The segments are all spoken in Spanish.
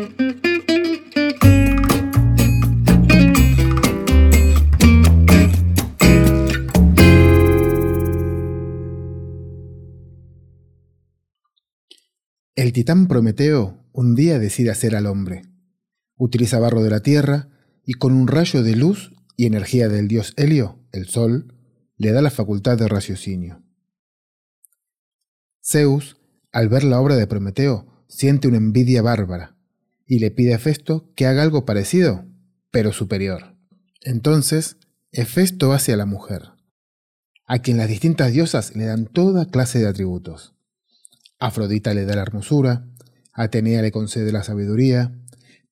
El titán Prometeo un día decide hacer al hombre. Utiliza barro de la tierra y con un rayo de luz y energía del dios Helio, el sol, le da la facultad de raciocinio. Zeus, al ver la obra de Prometeo, siente una envidia bárbara y le pide a Hefesto que haga algo parecido, pero superior. Entonces, Hefesto hace a la mujer, a quien las distintas diosas le dan toda clase de atributos. Afrodita le da la hermosura, Atenea le concede la sabiduría,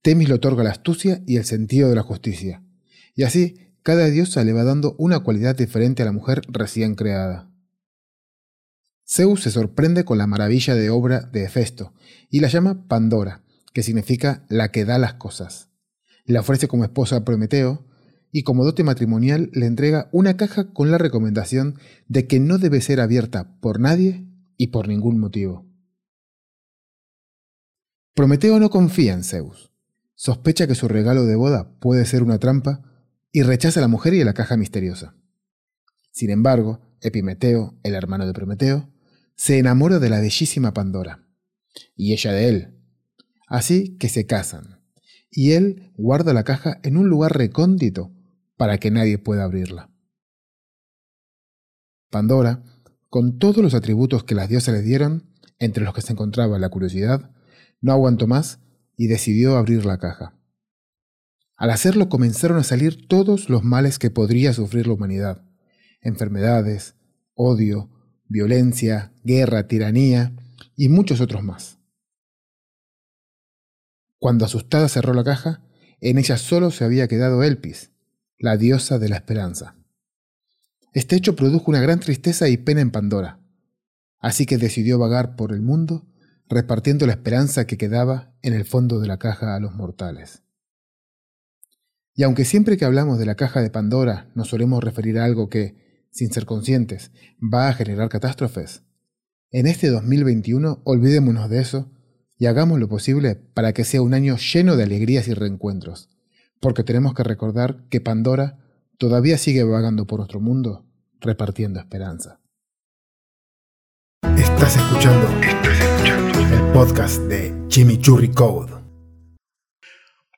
Temis le otorga la astucia y el sentido de la justicia. Y así, cada diosa le va dando una cualidad diferente a la mujer recién creada. Zeus se sorprende con la maravilla de obra de Hefesto y la llama Pandora, que significa la que da las cosas. La ofrece como esposa a Prometeo y como dote matrimonial le entrega una caja con la recomendación de que no debe ser abierta por nadie y por ningún motivo. Prometeo no confía en Zeus. Sospecha que su regalo de boda puede ser una trampa y rechaza a la mujer y a la caja misteriosa. Sin embargo, Epimeteo, el hermano de Prometeo, se enamora de la bellísima Pandora, y ella de él. Así que se casan, y él guarda la caja en un lugar recóndito para que nadie pueda abrirla. Pandora con todos los atributos que las diosas le dieron, entre los que se encontraba la curiosidad, no aguantó más y decidió abrir la caja. Al hacerlo comenzaron a salir todos los males que podría sufrir la humanidad. Enfermedades, odio, violencia, guerra, tiranía y muchos otros más. Cuando asustada cerró la caja, en ella solo se había quedado Elpis, la diosa de la esperanza. Este hecho produjo una gran tristeza y pena en Pandora, así que decidió vagar por el mundo repartiendo la esperanza que quedaba en el fondo de la caja a los mortales. Y aunque siempre que hablamos de la caja de Pandora nos solemos referir a algo que, sin ser conscientes, va a generar catástrofes, en este 2021 olvidémonos de eso y hagamos lo posible para que sea un año lleno de alegrías y reencuentros, porque tenemos que recordar que Pandora todavía sigue vagando por nuestro mundo repartiendo esperanza. Estás escuchando, el podcast de Chimichurri Code.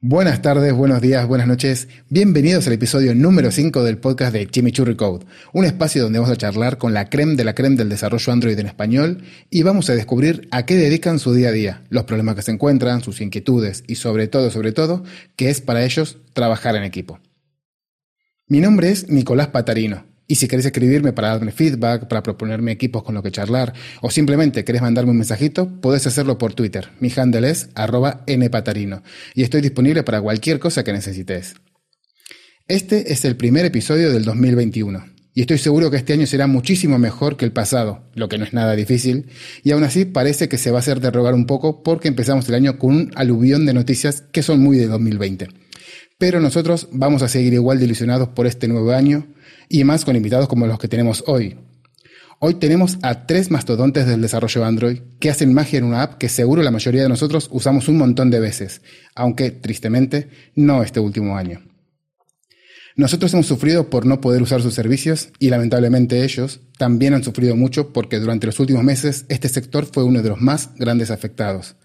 Buenas tardes, buenos días, buenas noches. Bienvenidos al episodio número 5 del podcast de Chimichurri Code, un espacio donde vamos a charlar con la creme de la creme del desarrollo Android en español y vamos a descubrir a qué dedican su día a día, los problemas que se encuentran, sus inquietudes y sobre todo, sobre todo, qué es para ellos trabajar en equipo. Mi nombre es Nicolás Patarino y si querés escribirme para darme feedback, para proponerme equipos con los que charlar, o simplemente querés mandarme un mensajito, podés hacerlo por Twitter. Mi handle es arroba npatarino. Y estoy disponible para cualquier cosa que necesites. Este es el primer episodio del 2021. Y estoy seguro que este año será muchísimo mejor que el pasado, lo que no es nada difícil, y aún así parece que se va a hacer derrogar un poco porque empezamos el año con un aluvión de noticias que son muy de 2020. Pero nosotros vamos a seguir igual de ilusionados por este nuevo año, y más con invitados como los que tenemos hoy. Hoy tenemos a tres mastodontes del desarrollo Android que hacen magia en una app que seguro la mayoría de nosotros usamos un montón de veces, aunque tristemente no este último año. Nosotros hemos sufrido por no poder usar sus servicios y lamentablemente ellos también han sufrido mucho porque durante los últimos meses este sector fue uno de los más grandes afectados.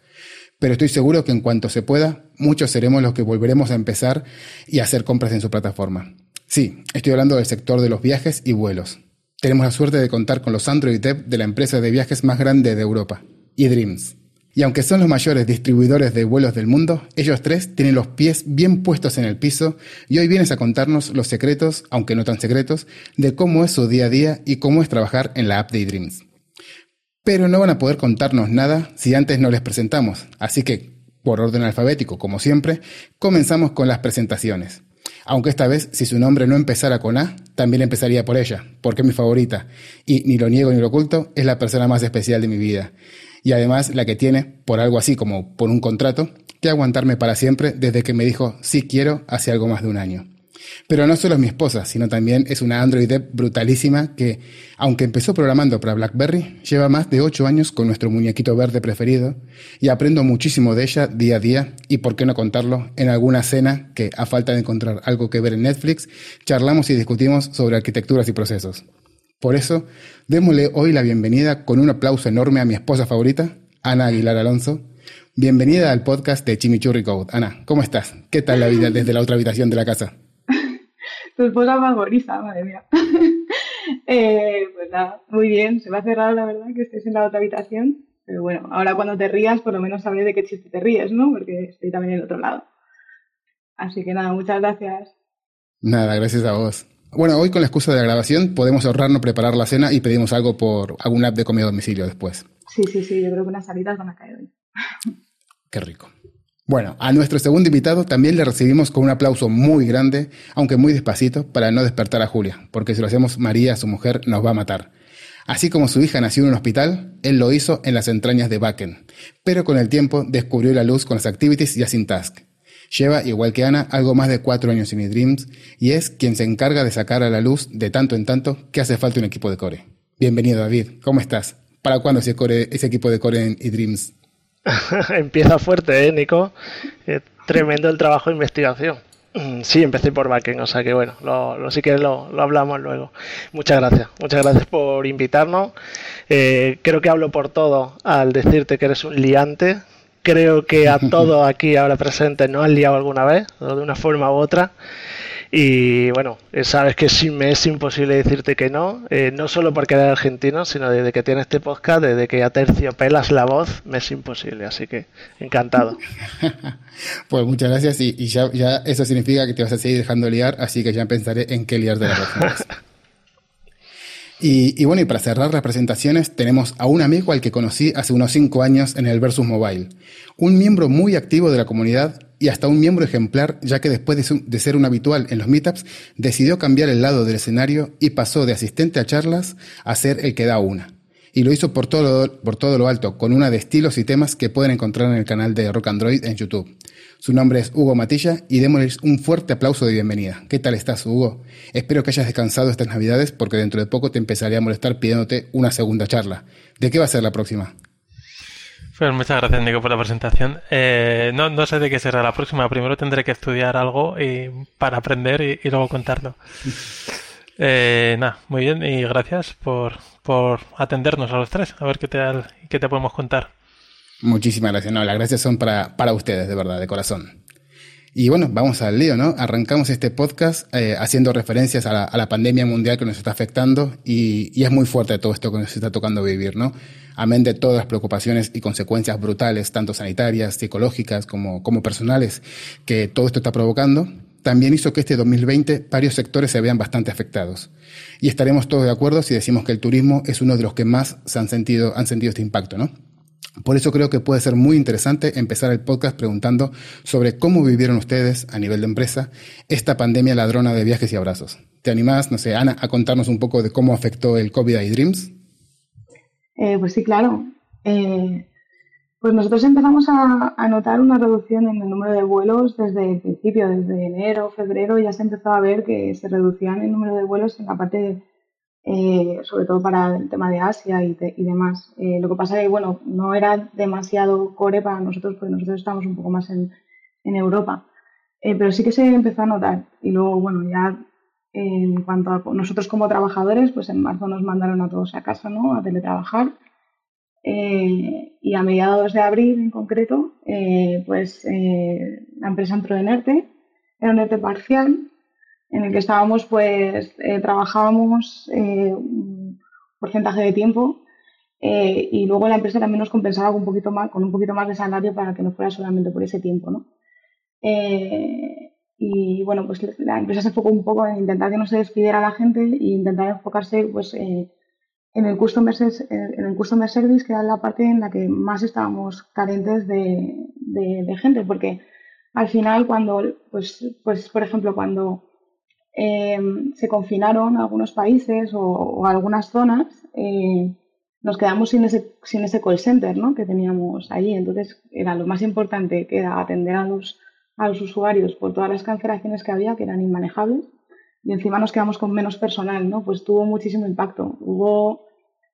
Pero estoy seguro que en cuanto se pueda, muchos seremos los que volveremos a empezar y a hacer compras en su plataforma. Sí, estoy hablando del sector de los viajes y vuelos. Tenemos la suerte de contar con los Android Dev de la empresa de viajes más grande de Europa, eDreams. Y aunque son los mayores distribuidores de vuelos del mundo, ellos tres tienen los pies bien puestos en el piso y hoy vienes a contarnos los secretos, aunque no tan secretos, de cómo es su día a día y cómo es trabajar en la app de eDreams. Pero no van a poder contarnos nada si antes no les presentamos, así que, por orden alfabético, como siempre, comenzamos con las presentaciones. Aunque esta vez, si su nombre no empezara con A, también empezaría por ella, porque es mi favorita. Y ni lo niego ni lo oculto, es la persona más especial de mi vida. Y además la que tiene, por algo así como por un contrato, que aguantarme para siempre desde que me dijo sí quiero hace algo más de un año. Pero no solo es mi esposa, sino también es una Android brutalísima que, aunque empezó programando para BlackBerry, lleva más de 8 años con nuestro muñequito verde preferido y aprendo muchísimo de ella día a día y, por qué no contarlo, en alguna cena que, a falta de encontrar algo que ver en Netflix, charlamos y discutimos sobre arquitecturas y procesos. Por eso, démosle hoy la bienvenida con un aplauso enorme a mi esposa favorita, Ana Aguilar Alonso. Bienvenida al podcast de Chimichurri Code. Ana, ¿cómo estás? ¿Qué tal la vida desde la otra habitación de la casa? Tu esposa favoriza, madre mía. eh, pues nada, muy bien, se me ha cerrado la verdad que estés en la otra habitación, pero bueno, ahora cuando te rías por lo menos sabes de qué chiste te ríes, ¿no? Porque estoy también en el otro lado. Así que nada, muchas gracias. Nada, gracias a vos. Bueno, hoy con la excusa de la grabación podemos ahorrarnos preparar la cena y pedimos algo por algún app de comida a domicilio después. Sí, sí, sí, yo creo que unas salidas van a caer hoy. Qué rico. Bueno, a nuestro segundo invitado también le recibimos con un aplauso muy grande, aunque muy despacito, para no despertar a Julia, porque si lo hacemos María, su mujer, nos va a matar. Así como su hija nació en un hospital, él lo hizo en las entrañas de Bakken, pero con el tiempo descubrió la luz con las activities y Async Task. Lleva, igual que Ana, algo más de cuatro años en eDreams y es quien se encarga de sacar a la luz de tanto en tanto que hace falta un equipo de core. Bienvenido, David. ¿Cómo estás? ¿Para cuándo ese, core, ese equipo de core en eDreams? Empieza fuerte, ¿eh, Nico? Eh, tremendo el trabajo de investigación. Sí, empecé por backend, o sea que bueno, lo, sí que lo, lo, hablamos luego. Muchas gracias, muchas gracias por invitarnos. Eh, creo que hablo por todo al decirte que eres un liante. Creo que a todos aquí ahora presentes nos han liado alguna vez, de una forma u otra. Y bueno, eh, sabes que sí me es imposible decirte que no, eh, no solo porque eres argentino, sino desde que tienes este podcast, desde que ya terciopelas la voz, me es imposible, así que encantado. pues muchas gracias y, ya, ya, eso significa que te vas a seguir dejando liar, así que ya pensaré en qué liar de la próxima vez. Y, y, bueno, y para cerrar las presentaciones, tenemos a un amigo al que conocí hace unos cinco años en el Versus Mobile, un miembro muy activo de la comunidad y hasta un miembro ejemplar, ya que después de, ser un habitual en los meetups, decidió cambiar el lado del escenario y pasó de asistente a charlas a ser el que da una. Y lo hizo por todo, por todo lo alto, con una de estilos y temas que pueden encontrar en el canal de Rock Android en YouTube. Su nombre es Hugo Matilla y démosles un fuerte aplauso de bienvenida. ¿Qué tal estás, Hugo? Espero que hayas descansado estas navidades porque dentro de poco te empezaré a molestar pidiéndote una segunda charla. ¿De qué va a ser la próxima? Pues muchas gracias, Nico, por la presentación. Eh, no, no sé de qué será la próxima. Primero tendré que estudiar algo y, para aprender y, luego contarlo. Eh, nada, muy bien y gracias por, por atendernos a los tres. A ver qué tal, qué te podemos contar. Muchísimas gracias. No, las gracias son para, para ustedes, de verdad, de corazón. Y bueno, vamos al lío, ¿no? Arrancamos este podcast eh, haciendo referencias a la, a la, pandemia mundial que nos está afectando y, y, es muy fuerte todo esto que nos está tocando vivir, ¿no? Amén de todas las preocupaciones y consecuencias brutales, tanto sanitarias, psicológicas como, como personales, que todo esto está provocando, también hizo que este 2020 varios sectores se vean bastante afectados. Y estaremos todos de acuerdo si decimos que el turismo es uno de los que más se han sentido, han sentido este impacto, ¿no? Por eso creo que puede ser muy interesante empezar el podcast preguntando sobre cómo vivieron ustedes a nivel de empresa esta pandemia ladrona de viajes y abrazos. ¿Te animás, no sé, Ana, a contarnos un poco de cómo afectó el COVID a eDreams? Eh, pues sí, claro. Eh, pues nosotros empezamos a, notar una reducción en el número de vuelos desde el principio, desde enero, febrero, ya se empezó a ver que se reducían el número de vuelos en la parte de eh, sobre todo para el tema de Asia y, demás. Eh, lo que pasa es que, bueno, no era demasiado core para nosotros porque nosotros estamos un poco más en, Europa. Eh, pero sí que se empezó a notar. Y luego, bueno, ya en cuanto a nosotros como trabajadores, pues en marzo nos mandaron a todos a casa, ¿no? A teletrabajar. y a mediados de abril en concreto, pues la empresa entró en ERTE, era un parcial, en el que estábamos, pues eh, trabajábamos eh, un porcentaje de tiempo eh, y luego la empresa también nos compensaba con un poquito más, con un poquito más de salario para que no fuera solamente por ese tiempo, ¿no? y bueno, pues la empresa se enfocó un poco en intentar que no se despidiera la gente e intentar enfocarse pues en el customer en el customer service que era la parte en la que más estábamos carentes de, de gente porque al final cuando pues pues por ejemplo cuando eh, se confinaron algunos países o, algunas zonas, eh, nos quedamos sin ese, sin ese call center ¿no? que teníamos allí. Entonces era lo más importante que era atender a los, a los usuarios por todas las cancelaciones que había, que eran inmanejables, y encima nos quedamos con menos personal, ¿no? Pues tuvo muchísimo impacto. Hubo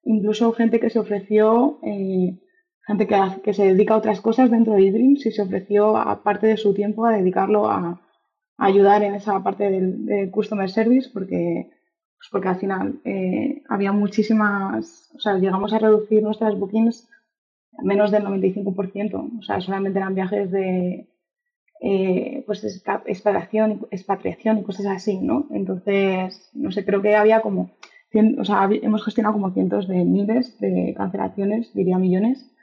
incluso gente que se ofreció, eh, gente que, que, se dedica a otras cosas dentro de eDreams y se ofreció, aparte de su tiempo, a dedicarlo a, ayudar en esa parte del, Customer Service, porque, pues porque al final eh, había muchísimas, o sea, llegamos a reducir nuestras bookings menos del 95%, o sea, solamente eran viajes de eh, pues expatriación, expatriación y cosas así, ¿no? Entonces, no sé, creo que había como, o sea, hemos gestionado como cientos de miles de cancelaciones, diría millones.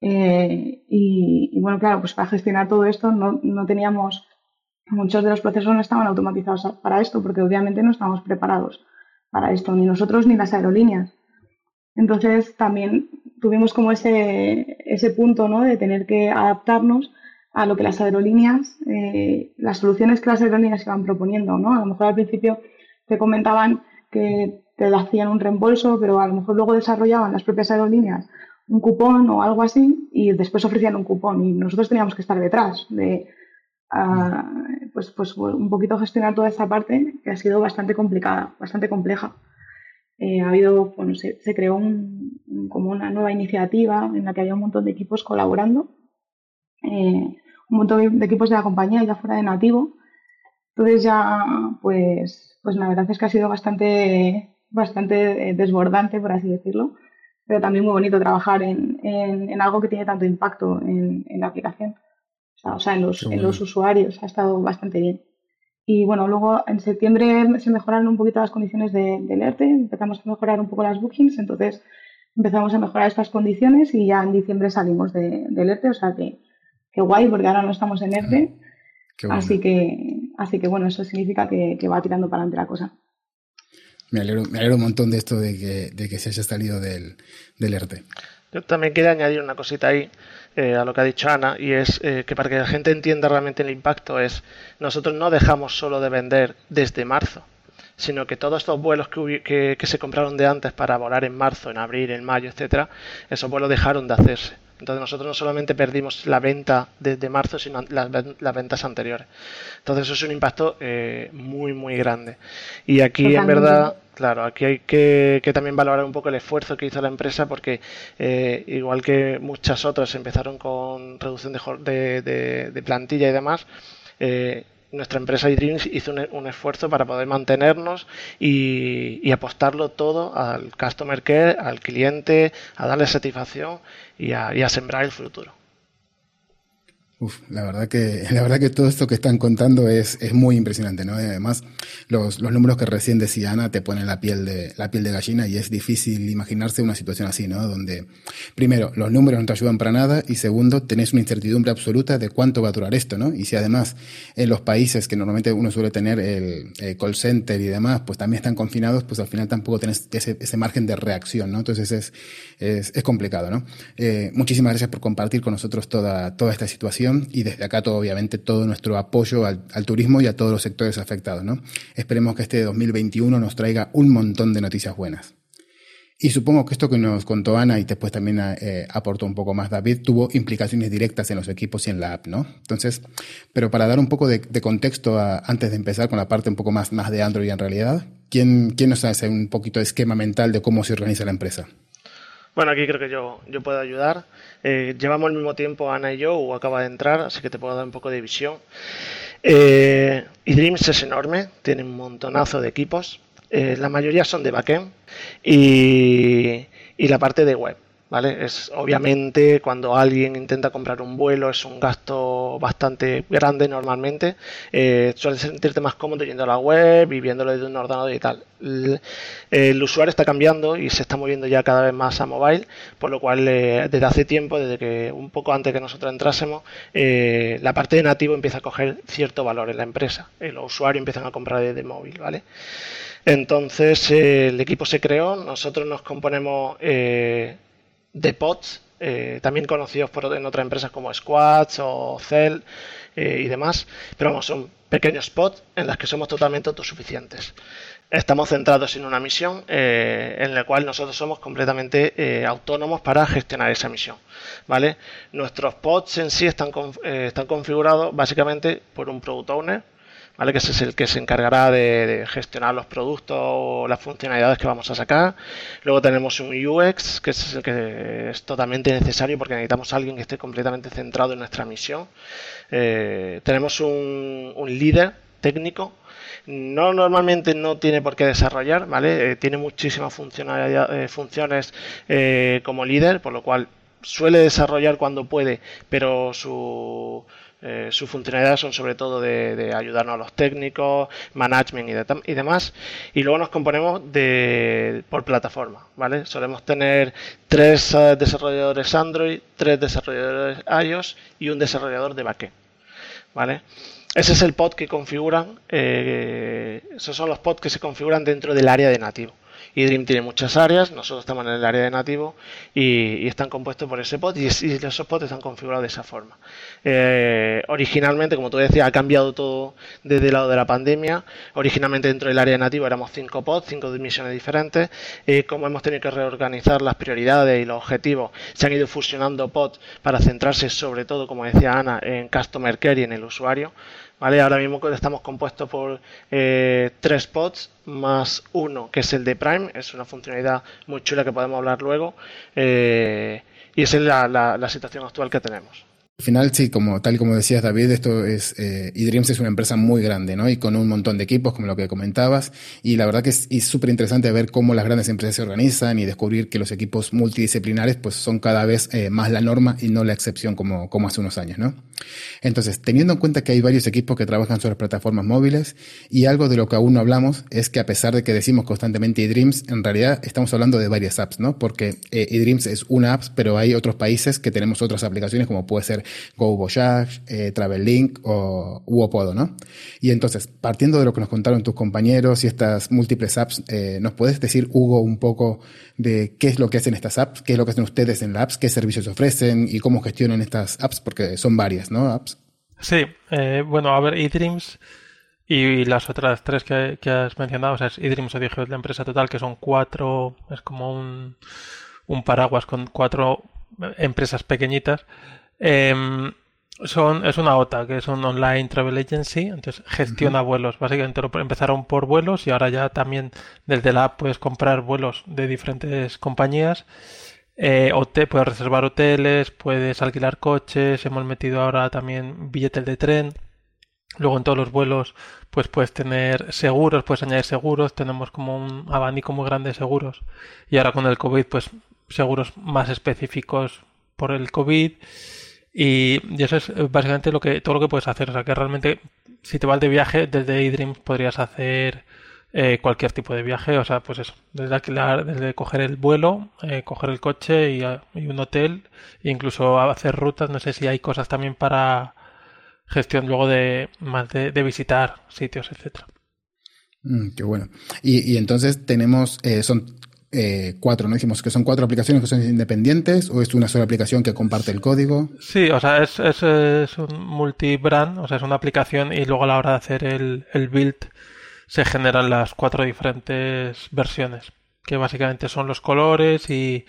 Eh, y, bueno, claro, pues para gestionar todo esto no, no, teníamos, muchos de los procesos no estaban automatizados para esto, porque obviamente no estábamos preparados para esto, ni nosotros ni las aerolíneas. Entonces también tuvimos como ese, ese punto ¿no? de tener que adaptarnos a lo que las aerolíneas, eh, las soluciones que las aerolíneas iban proponiendo, ¿no? A lo mejor al principio te comentaban que te hacían un reembolso, pero a lo mejor luego desarrollaban las propias aerolíneas un cupón o algo así y después ofrecían un cupón y nosotros teníamos que estar detrás de ah, pues, pues un poquito gestionar toda esa parte que ha sido bastante complicada, bastante compleja. Eh, ha habido, bueno, se, creó como una nueva iniciativa en la que había un montón de equipos colaborando eh, un montón de equipos de la compañía ya fuera de nativo. Entonces ya, pues, pues la verdad es que ha sido bastante, bastante eh, desbordante, por así decirlo, pero también muy bonito trabajar en, en, algo que tiene tanto impacto en la aplicación. O sea, en, los, en los usuarios ha estado bastante bien. Y bueno, luego en septiembre se mejoraron un poquito las condiciones de, del ERTE, empezamos a mejorar un poco las bookings, entonces empezamos a mejorar estas condiciones y ya en diciembre salimos de, del ERTE, o sea que qué guay, porque ahora no estamos en ERTE. Así que, así que bueno, eso significa que, va tirando para adelante la cosa. Me alegro, me alegro un montón de esto de que, de que se haya salido del, del ERTE. Yo también quería añadir una cosita ahí eh, a lo que ha dicho Ana, y es eh, que para que la gente entienda realmente el impacto es, nosotros no dejamos solo de vender desde marzo, sino que todos estos vuelos que, que, se compraron de antes para volar en marzo, en abril, en mayo, etcétera, esos vuelos dejaron de hacerse. Entonces nosotros no solamente perdimos la venta desde marzo, sino las, ventas anteriores. Entonces eso es un impacto eh, muy, muy grande. Y aquí en verdad, claro, aquí hay que, también valorar un poco el esfuerzo que hizo la empresa porque eh, igual que muchas otras empezaron con reducción de, plantilla y demás, eh, nuestra empresa iDreams hizo un, esfuerzo para poder mantenernos y, apostarlo todo al customer care, al cliente, a darle satisfacción y a sembrar el futuro. Uf, la verdad que, la verdad que todo esto que están contando es, es muy impresionante, ¿no? además, los, los números que recién decía Ana te ponen la piel de, la piel de gallina y es difícil imaginarse una situación así, ¿no? Donde, primero, los números no te ayudan para nada y segundo, tenés una incertidumbre absoluta de cuánto va a durar esto, ¿no? Y si además en los países que normalmente uno suele tener el, call center y demás, pues también están confinados, pues al final tampoco tenés ese, ese margen de reacción, ¿no? Entonces es, es, es complicado, ¿no? Eh, muchísimas gracias por compartir con nosotros toda, toda esta situación y desde acá todo, obviamente todo nuestro apoyo al, turismo y a todos los sectores afectados. ¿no? Esperemos que este 2021 nos traiga un montón de noticias buenas. Y supongo que esto que nos contó Ana y después también eh, aportó un poco más David, tuvo implicaciones directas en los equipos y en la app, ¿no? Entonces, pero para dar un poco de, contexto antes de empezar con la parte un poco más, más de Android en realidad, ¿quién, ¿quién nos hace un poquito de esquema mental de cómo se organiza la empresa? Bueno, aquí creo que yo, yo puedo ayudar. Eh, llevamos el mismo tiempo Ana y yo, o acaba de entrar, así que te puedo dar un poco de visión. Eh, y Dreams es enorme, tiene un montonazo de equipos. Eh, la mayoría son de backend y, y la parte de web. ¿Vale? Es obviamente cuando alguien intenta comprar un vuelo es un gasto bastante grande normalmente. Eh, suele sentirte más cómodo yendo a la web y viéndolo desde un ordenador y tal. El, usuario está cambiando y se está moviendo ya cada vez más a mobile, por lo cual eh, desde hace tiempo, desde que un poco antes que nosotros entrásemos, eh, la parte de nativo empieza a coger cierto valor en la empresa. los usuarios empiezan a comprar desde móvil, ¿vale? Entonces el equipo se creó, nosotros nos componemos de pods, eh, también conocidos por, en otras empresas como Squads o Cell eh, y demás, pero vamos, son pequeños pods en las que somos totalmente autosuficientes. estamos centrados en una misión eh, en la cual nosotros somos completamente autónomos para gestionar esa misión. ¿vale? Nuestros pods en sí están, están configurados básicamente por un product owner, ¿vale? que es el que se encargará de, gestionar los productos o las funcionalidades que vamos a sacar. Luego tenemos un UX, que es el que es totalmente necesario porque necesitamos a alguien que esté completamente centrado en nuestra misión. tenemos un, líder técnico no normalmente no tiene por qué desarrollar, ¿vale? Eh, tiene muchísimas eh, funciones eh, como líder, por lo cual suele desarrollar cuando puede, pero su, sus funcionalidades son sobre todo de, ayudarnos a los técnicos, management y, demás. Y luego nos componemos de, por plataforma, ¿vale? Solemos tener tres desarrolladores Android, tres desarrolladores iOS y un desarrollador de backend, ¿vale? Ese es el pod que configuran, eh, esos son los pods que se configuran dentro del área de nativo y Dream tiene muchas áreas, nosotros estamos en el área de nativo y, están compuestos por ese pod y, esos pods están configurados de esa forma. Eh, originalmente, como tú decías, ha cambiado todo desde el lado de la pandemia. Originalmente dentro del área de nativo éramos cinco pods, cinco dimensiones diferentes. Eh, como hemos tenido que reorganizar las prioridades y los objetivos, se han ido fusionando pods para centrarse sobre todo, como decía Ana, en Customer Care y en el usuario. Ahora mismo estamos compuestos por eh, tres pods más uno que es el de Prime, es una funcionalidad muy chula que podemos hablar luego eh, y esa es la situación actual que tenemos. Al final, sí, como tal como decías, David, esto es, eh, eDreams es una empresa muy grande, ¿no? Y con un montón de equipos, como lo que comentabas. Y la verdad que es súper interesante ver cómo las grandes empresas se organizan y descubrir que los equipos multidisciplinares, pues, son cada vez eh, más la norma y no la excepción como, como hace unos años, ¿no? Entonces, teniendo en cuenta que hay varios equipos que trabajan sobre plataformas móviles y algo de lo que aún no hablamos es que a pesar de que decimos constantemente eDreams, en realidad estamos hablando de varias apps, ¿no? Porque eh, eDreams es una app, pero hay otros países que tenemos otras aplicaciones como puede ser Go Voyage, eh, Travel Link o Uopodo, ¿no? Y entonces, partiendo de lo que nos contaron tus compañeros y estas múltiples apps, eh, ¿nos puedes decir, Hugo, un poco de qué es lo que hacen estas apps, qué es lo que hacen ustedes en las apps, qué servicios ofrecen y cómo gestionan estas apps? Porque son varias, ¿no? Apps. Sí, eh, bueno, a ver, eDreams y las otras tres que, has mencionado, o sea, es eDreams dije la empresa total, que son cuatro, es como un, un paraguas con cuatro empresas pequeñitas. Em, son, es una OTA, que es un online travel agency, entonces gestiona vuelos. Básicamente empezaron por vuelos y ahora ya también desde la app puedes comprar vuelos de diferentes compañías. Eh, puedes reservar hoteles, puedes alquilar coches, hemos metido ahora también billetes de tren. Luego en todos los vuelos pues puedes tener seguros, puedes añadir seguros, tenemos como un abanico muy grande de seguros. Y ahora con el COVID pues seguros más específicos por el COVID. Y, eso es eh, básicamente lo que, todo lo que puedes hacer. O sea que realmente, si te vas de viaje, desde eDreams podrías hacer eh, cualquier tipo de viaje. O sea, pues eso, desde alquilar, desde coger el vuelo, eh, coger el coche y, un hotel, e incluso hacer rutas. No sé si hay cosas también para gestión luego de más de, visitar sitios, etcétera. Mm, qué bueno. Y, y entonces tenemos, son eh, cuatro, ¿no? Dijimos que son cuatro aplicaciones que son independientes o es una sola aplicación que comparte el código. Sí, o sea, es, es, es un multibrand, o sea, es una aplicación y luego a la hora de hacer el, el build se generan las cuatro diferentes versiones, que básicamente son los colores y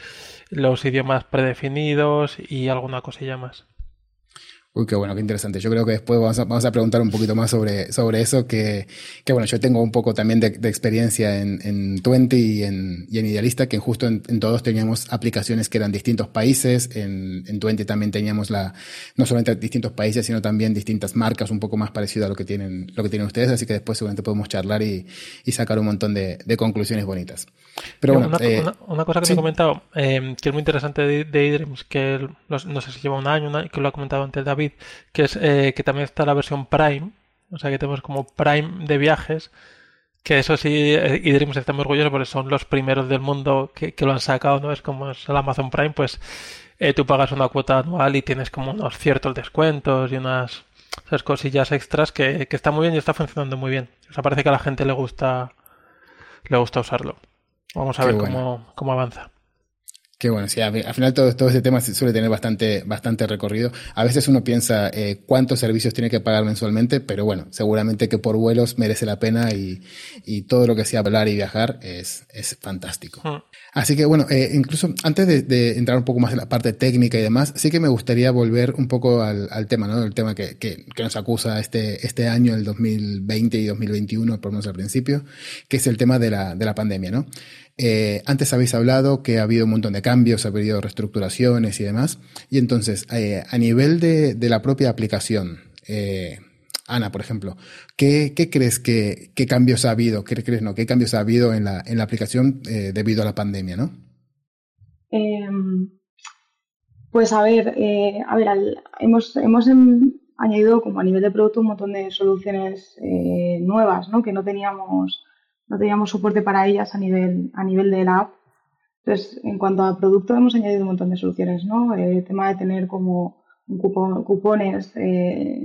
los idiomas predefinidos y alguna cosilla más. Uy, qué bueno, qué interesante. Yo creo que después vamos a, vamos a preguntar un poquito más sobre, sobre eso, que, que bueno, yo tengo un poco también de, de experiencia en, en Twenty y en, y en Idealista, que justo en, en, todos teníamos aplicaciones que eran distintos países. En, en Twenty también teníamos la, no solamente distintos países, sino también distintas marcas, un poco más parecido a lo que tienen, lo que tienen ustedes. Así que después seguramente podemos charlar y, y sacar un montón de, de conclusiones bonitas. Pero bueno, una, eh, una, cosa que me he comentado, eh, que es muy interesante de, de que no, sé si lleva un año, que lo ha comentado antes David, que es eh, que también está la versión Prime, o sea que tenemos como Prime de viajes, que eso sí, eDreams está muy orgulloso porque son los primeros del mundo que, lo han sacado, ¿no? Es como es el Amazon Prime, pues tú pagas una cuota anual y tienes como unos ciertos descuentos y unas esas cosillas extras que, que está muy bien y está funcionando muy bien. O sea, parece que a la gente le gusta le gusta usarlo. Vamos a ver cómo, cómo avanza. Que bueno, sí, al final todo, todo este tema suele tener bastante, bastante recorrido. A veces uno piensa eh, cuántos servicios tiene que pagar mensualmente, pero bueno, seguramente que por vuelos merece la pena y, y todo lo que sea hablar y viajar es, es fantástico. Hmm. Así que bueno, eh, incluso antes de, de, entrar un poco más en la parte técnica y demás, sí que me gustaría volver un poco al, al tema, ¿no? El tema que, que, que, nos acusa este, este año, el 2020 y 2021, por lo menos al principio, que es el tema de la, de la pandemia, ¿no? Eh, antes habéis hablado que ha habido un montón de cambios, ha habido reestructuraciones y demás. Y entonces, eh, a nivel de, de, la propia aplicación, eh, Ana, por ejemplo, ¿qué, crees que qué cambios ha habido? ¿Qué crees no? ¿Qué cambios ha habido en la, en la aplicación eh, debido a la pandemia, no? Em, pues a ver, eh, a ver, hemos, hemos en, añadido como a nivel de producto un montón de soluciones eh, nuevas, ¿no? Que no teníamos no teníamos soporte para ellas a nivel, a nivel de la app. Entonces, en cuanto a producto, hemos añadido un montón de soluciones, ¿no? El tema de tener como un cupón, cupones, eh,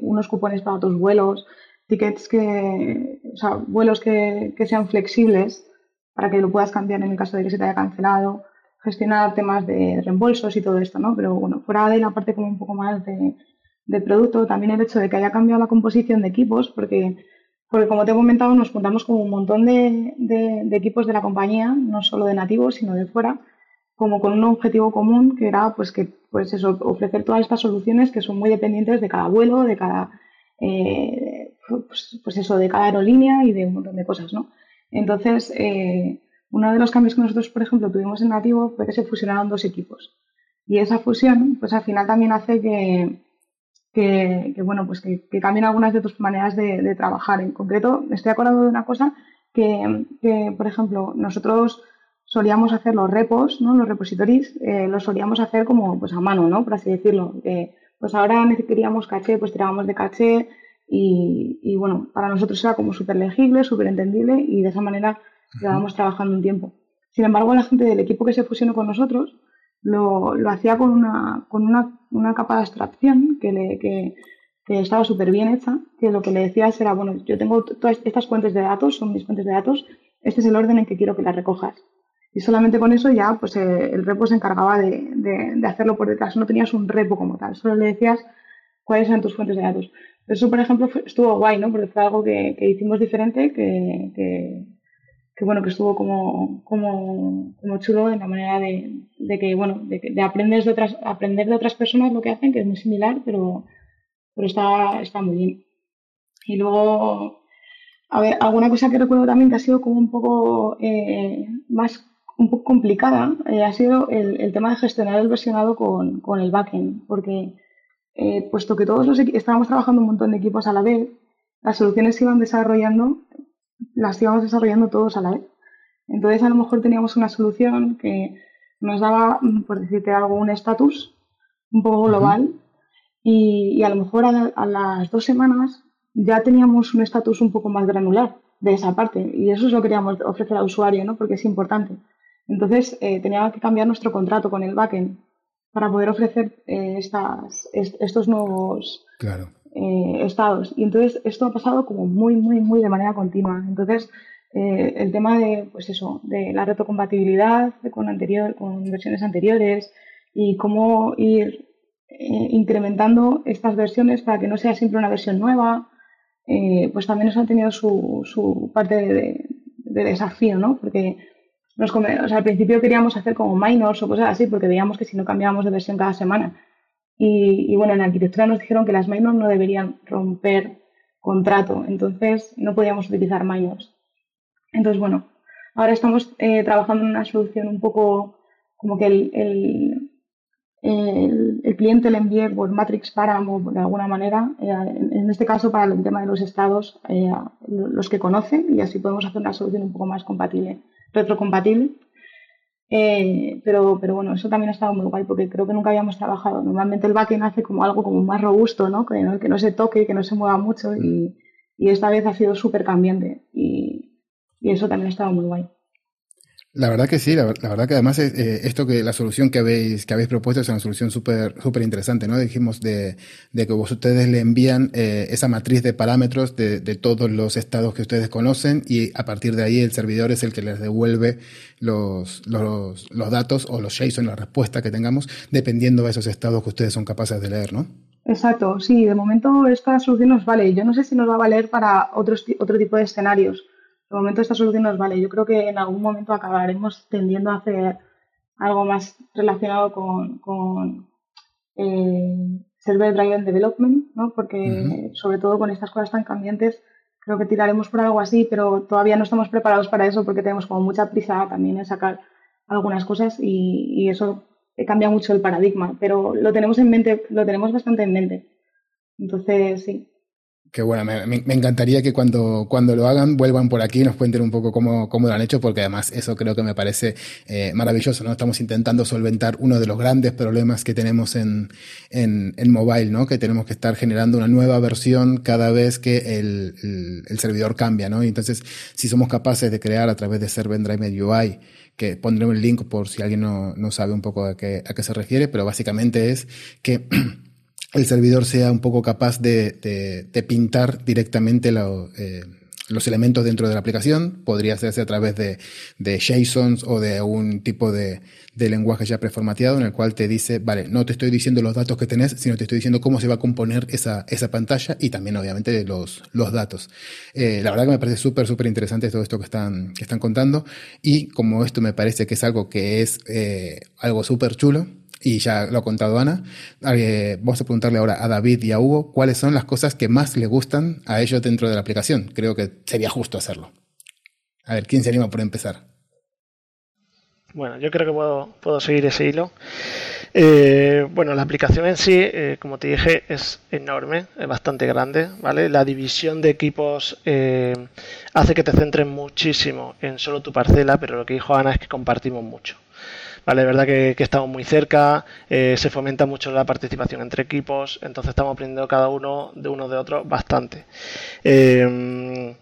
unos cupones para otros vuelos, tickets que, o sea, vuelos que, que, sean flexibles para que lo puedas cambiar en el caso de que se te haya cancelado, gestionar temas de reembolsos y todo esto, ¿no? Pero bueno, fuera de la parte como un poco más de, de producto, también el hecho de que haya cambiado la composición de equipos, porque porque como te he comentado, nos juntamos con un montón de, de, de, equipos de la compañía, no solo de nativos, sino de fuera, como con un objetivo común que era pues que pues eso, ofrecer todas estas soluciones que son muy dependientes de cada vuelo, de cada eh, pues, pues, eso, de cada aerolínea y de un montón de cosas, ¿no? Entonces, eh, uno de los cambios que nosotros, por ejemplo, tuvimos en Nativo fue que se fusionaron dos equipos. Y esa fusión, pues al final también hace que, que, bueno, pues que, cambien algunas de tus maneras de, trabajar. En concreto, estoy acordando de una cosa que, que, por ejemplo, nosotros solíamos hacer los repos, ¿no? Los repositorios, eh, los solíamos hacer como pues a mano, ¿no? Por así decirlo. Eh, pues ahora necesitaríamos caché, pues tirábamos de caché y, y bueno, para nosotros era como súper legible, súper entendible y de esa manera llevábamos trabajando un tiempo. Sin embargo, la gente del equipo que se fusionó con nosotros lo, lo hacía con una, con una, una capa de abstracción que, le, que, que estaba súper bien hecha, que lo que le decías era, bueno, yo tengo todas estas fuentes de datos, son mis fuentes de datos, este es el orden en que quiero que las recojas. Y solamente con eso ya, pues eh, el repo se encargaba de, de, hacerlo por detrás. No tenías un repo como tal, solo le decías cuáles eran tus fuentes de datos. Eso, por ejemplo, estuvo guay, ¿no? Porque fue algo que, que hicimos diferente, que, que, bueno, que estuvo como, como, como chulo en la manera de, de que, bueno, de, de, aprender de otras, aprender de otras personas lo que hacen, que es muy similar, pero, pero está, está muy bien. Y luego, a ver, alguna cosa que recuerdo también que ha sido como un poco eh, más, un poco complicada, eh, ha sido el, el, tema de gestionar el versionado con, con el backend, porque eh, puesto que todos los estábamos trabajando un montón de equipos a la vez, las soluciones se iban desarrollando las íbamos desarrollando todos a la vez. Entonces, a lo mejor teníamos una solución que nos daba, por decirte algo, un estatus un poco global uh -huh. y, y, a lo mejor a, a, las dos semanas ya teníamos un estatus un poco más granular de esa parte y eso es lo que queríamos ofrecer al usuario, ¿no? Porque es importante. Entonces, eh, teníamos que cambiar nuestro contrato con el backend para poder ofrecer eh, estas, est estos nuevos claro eh, estados. Y entonces esto ha pasado como muy, muy, muy de manera continua. Entonces, eh, el tema de, pues eso, de la retrocompatibilidad con, anterior, con versiones anteriores y cómo ir incrementando estas versiones para que no sea siempre una versión nueva, pues también nos ha tenido su, su parte de, de, desafío, ¿no? Porque al principio queríamos hacer como minors o cosas así, porque veíamos que si no cambiábamos de versión cada semana, y, bueno, en arquitectura nos dijeron que las minors no deberían romper contrato, entonces no podíamos utilizar minors. Entonces, bueno, ahora estamos eh, trabajando en una solución un poco como que el, el, cliente le envíe por Matrix Paramo de alguna manera, eh, en este caso para el tema de los estados, eh, los que conocen, y así podemos hacer una solución un poco más compatible, retrocompatible eh, pero, pero bueno, eso también ha estado muy guay porque creo que nunca habíamos trabajado. Normalmente el backend hace como algo como más robusto, ¿no? Que, ¿no? que no se toque, que no se mueva mucho y, y esta vez ha sido súper cambiante y, y, eso también ha estado muy guay. La verdad que sí, la, verdad que además eh, esto que la solución que habéis que habéis propuesto es una solución súper súper interesante, ¿no? Dijimos de, de que ustedes le envían eh, esa matriz de parámetros de, de, todos los estados que ustedes conocen y a partir de ahí el servidor es el que les devuelve los, los, los datos o los JSON, la respuesta que tengamos, dependiendo de esos estados que ustedes son capaces de leer, ¿no? Exacto, sí, de momento esta solución nos vale. Yo no sé si nos va a valer para otros, otro tipo de escenarios de momento esta solución nos vale. Yo creo que en algún momento acabaremos tendiendo a hacer algo más relacionado con, eh, Server Driven Development, ¿no? porque sobre todo con estas cosas tan cambiantes creo que tiraremos por algo así, pero todavía no estamos preparados para eso porque tenemos como mucha prisa también en sacar algunas cosas y, y eso cambia mucho el paradigma, pero lo tenemos en mente, lo tenemos bastante en mente. Entonces, sí, Qué bueno, me, me, encantaría que cuando, cuando lo hagan vuelvan por aquí y nos cuenten un poco cómo, cómo lo han hecho, porque además eso creo que me parece eh, maravilloso, ¿no? Estamos intentando solventar uno de los grandes problemas que tenemos en, en, en, mobile, ¿no? Que tenemos que estar generando una nueva versión cada vez que el, el, servidor cambia, ¿no? Y entonces, si somos capaces de crear a través de Server Drive UI, que pondremos el link por si alguien no, no sabe un poco a qué, a qué se refiere, pero básicamente es que el servidor sea un poco capaz de, de, pintar directamente eh, los elementos dentro de la aplicación. Podría hacerse a través de, de JSONs o de un tipo de, de, lenguaje ya preformateado en el cual te dice, vale, no te estoy diciendo los datos que tenés, sino te estoy diciendo cómo se va a componer esa, esa pantalla y también obviamente los, los datos. Eh, la verdad que me parece súper, súper interesante todo esto que están, que están contando y como esto me parece que es algo que es eh, algo súper chulo, y ya lo ha contado Ana. Eh, vamos a preguntarle ahora a David y a Hugo cuáles son las cosas que más le gustan a ellos dentro de la aplicación. Creo que sería justo hacerlo. A ver, ¿quién se anima por empezar? Bueno, yo creo que puedo, puedo seguir ese hilo. Eh, bueno, la aplicación en sí, eh, como te dije, es enorme, es bastante grande, ¿vale? La división de equipos eh, hace que te centres muchísimo en solo tu parcela, pero lo que dijo Ana es que compartimos mucho. Vale, es verdad que, estamos muy cerca, eh, se fomenta mucho la participación entre equipos, entonces estamos aprendiendo cada uno de uno de otro bastante. Eh,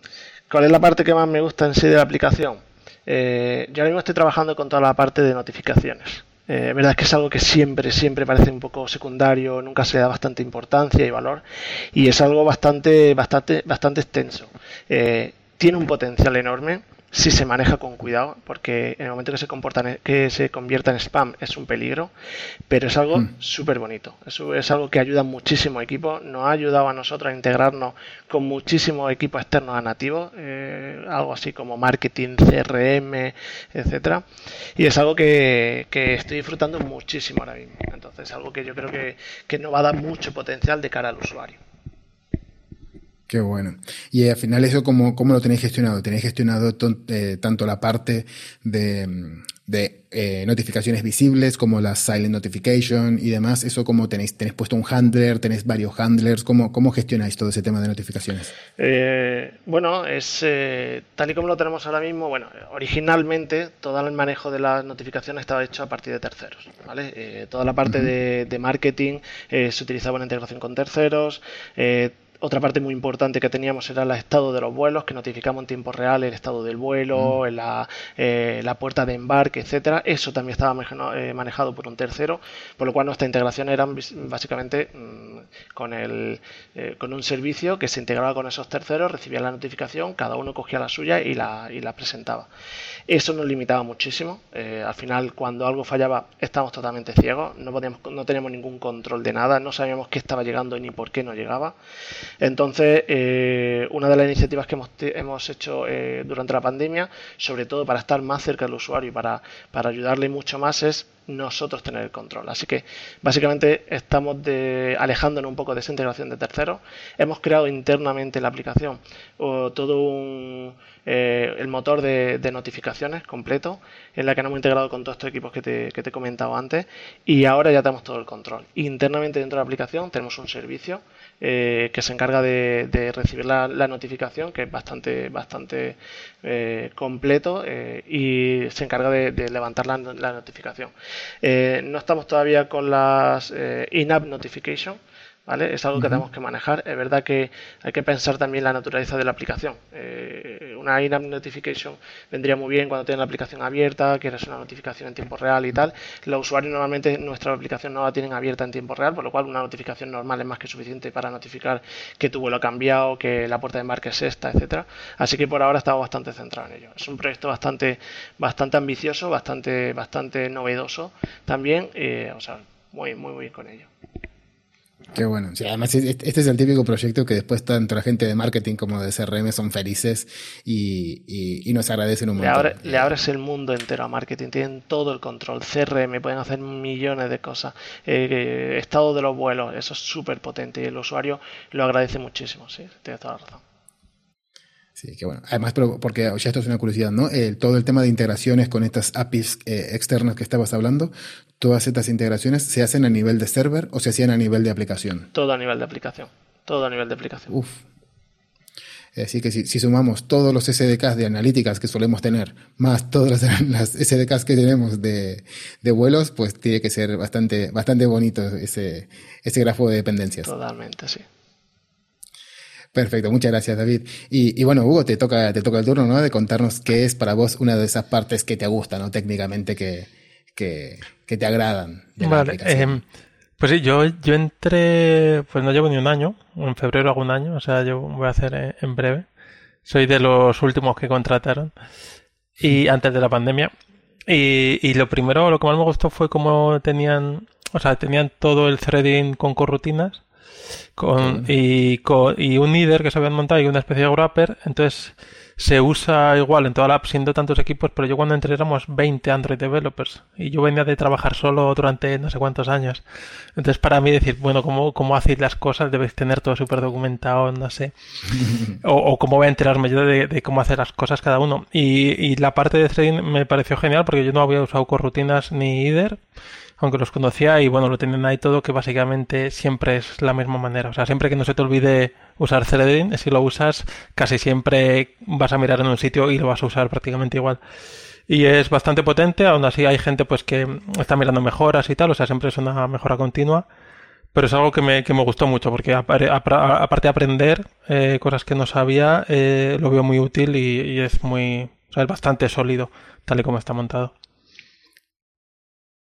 ¿Cuál es la parte que más me gusta en sí de la aplicación? Eh, yo ahora mismo estoy trabajando con toda la parte de notificaciones. Verdad es que es algo que siempre, siempre parece un poco secundario, nunca se da bastante importancia y valor, y es algo bastante, bastante, bastante extenso. tiene un potencial enorme si se maneja con cuidado, porque en el momento que se, comporta, que se convierta en spam es un peligro, pero es algo mm. súper bonito. Es, es, algo que ayuda muchísimo equipo, nos ha ayudado a nosotros a integrarnos con muchísimos equipos externos a nativos, eh, algo así como marketing, CRM, etcétera, y es algo que, que, estoy disfrutando muchísimo ahora mismo. Entonces, es algo que yo creo que, que nos va a dar mucho potencial de cara al usuario. Qué bueno. Y al final eso, ¿cómo, cómo lo tenéis gestionado? ¿Tenéis gestionado eh, tanto la parte de, de eh, notificaciones visibles como la silent notification y demás? ¿Eso cómo tenéis? ¿Tenéis puesto un handler? ¿Tenéis varios handlers? ¿Cómo, cómo gestionáis todo ese tema de notificaciones? Eh, bueno, es tal y como lo tenemos ahora mismo. Bueno, originalmente todo el manejo de las notificaciones estaba hecho a partir de terceros. ¿vale? toda la parte de, de, marketing se utilizaba en integración con terceros otra parte muy importante que teníamos era el estado de los vuelos, que notificamos en tiempo real el estado del vuelo, mm. la, eh, la, puerta de embarque, etcétera. Eso también estaba eh, manejado por un tercero, por lo cual nuestra integración era básicamente mm, con, el, eh, con un servicio que se integraba con esos terceros, recibía la notificación, cada uno cogía la suya y la, y la presentaba. Eso nos limitaba muchísimo. al final, cuando algo fallaba, estábamos totalmente ciegos, no, podíamos, no teníamos ningún control de nada, no sabíamos qué estaba llegando ni por qué no llegaba. Entonces, eh, una de las iniciativas que hemos, hecho eh, durante la pandemia, sobre todo para estar más cerca del usuario y para, para ayudarle mucho más, es nosotros tener el control. Así que básicamente estamos de, alejándonos un poco de esa integración de terceros. Hemos creado internamente la aplicación o todo un, eh, el motor de, notificaciones completo en la que nos hemos integrado con todos estos equipos que te, que te he comentado antes y ahora ya tenemos todo el control. Internamente dentro de la aplicación tenemos un servicio eh, que se encarga de, recibir la, notificación, que es bastante, bastante eh, completo eh, y se encarga de, levantar la, notificación. No estamos todavía con las in-app notification, ¿Vale? Es algo que tenemos que manejar. Es verdad que hay que pensar también la naturaleza de la aplicación. una in-app notification vendría muy bien cuando tienes la aplicación abierta, quieres una notificación en tiempo real y tal. Los usuarios normalmente nuestra aplicación no la tienen abierta en tiempo real, por lo cual una notificación normal es más que suficiente para notificar que tu vuelo ha cambiado, que la puerta de embarque es esta, etcétera. Así que por ahora estamos bastante centrados en ello. Es un proyecto bastante, bastante ambicioso, bastante, bastante novedoso también, eh, o sea, muy, muy, muy con ello. Qué bueno. además, este es el típico proyecto que después tanto la gente de marketing como de CRM son felices y, nos agradecen un montón. Le, abres el mundo entero a marketing, tienen todo el control. CRM, pueden hacer millones de cosas. Eh, estado de los vuelos, eso es súper potente y el usuario lo agradece muchísimo. Sí, tienes toda la razón. Sí, qué bueno. Además, porque ya esto es una curiosidad, ¿no? todo el tema de integraciones con estas APIs eh, externas que estabas hablando, todas estas integraciones se hacen a nivel de server o se hacían a nivel de aplicación. Todo a nivel de aplicación. Todo a nivel de aplicación. Uf. Así que si, sumamos todos los SDKs de analíticas que solemos tener, más todas las, SDKs que tenemos de, de, vuelos, pues tiene que ser bastante, bastante bonito ese, ese grafo de dependencias. Totalmente, sí. Perfecto, muchas gracias David. Y, bueno, Hugo, te toca, te toca el turno, ¿no? De contarnos qué es para vos una de esas partes que te gustan, ¿no? Técnicamente que, que, te agradan. vale, em, pues sí, yo, yo entré, pues no llevo ni un año, en febrero hago un año, o sea, yo voy a hacer en breve. Soy de los últimos que contrataron y antes de la pandemia. Y, y lo primero, lo que más me gustó fue cómo tenían, o sea, tenían todo el threading con corrutinas con, y, con, y un líder que se habían montado y una especie de wrapper. Entonces se usa igual en toda la app siendo tantos equipos, pero yo cuando entré éramos 20 Android developers y yo venía de trabajar solo durante no sé cuántos años. Entonces para mí decir, bueno, ¿cómo, cómo hacéis las cosas? Debéis tener todo súper documentado, no sé. o, o, cómo voy a enterarme yo de, cómo hacer las cosas cada uno. Y, y la parte de threading me pareció genial porque yo no había usado corrutinas ni IDER aunque los conocía y bueno, lo tienen ahí todo que básicamente siempre es la misma manera. O sea, siempre que no se te olvide usar Celedrin, si lo usas, casi siempre vas a mirar en un sitio y lo vas a usar prácticamente igual. Y es bastante potente, aún así hay gente pues que está mirando mejoras y tal, o sea, siempre es una mejora continua. Pero es algo que me, que me gustó mucho, porque aparte de aprender eh, cosas que no sabía, eh, lo veo muy útil y, y es muy, o sea, es bastante sólido, tal y como está montado.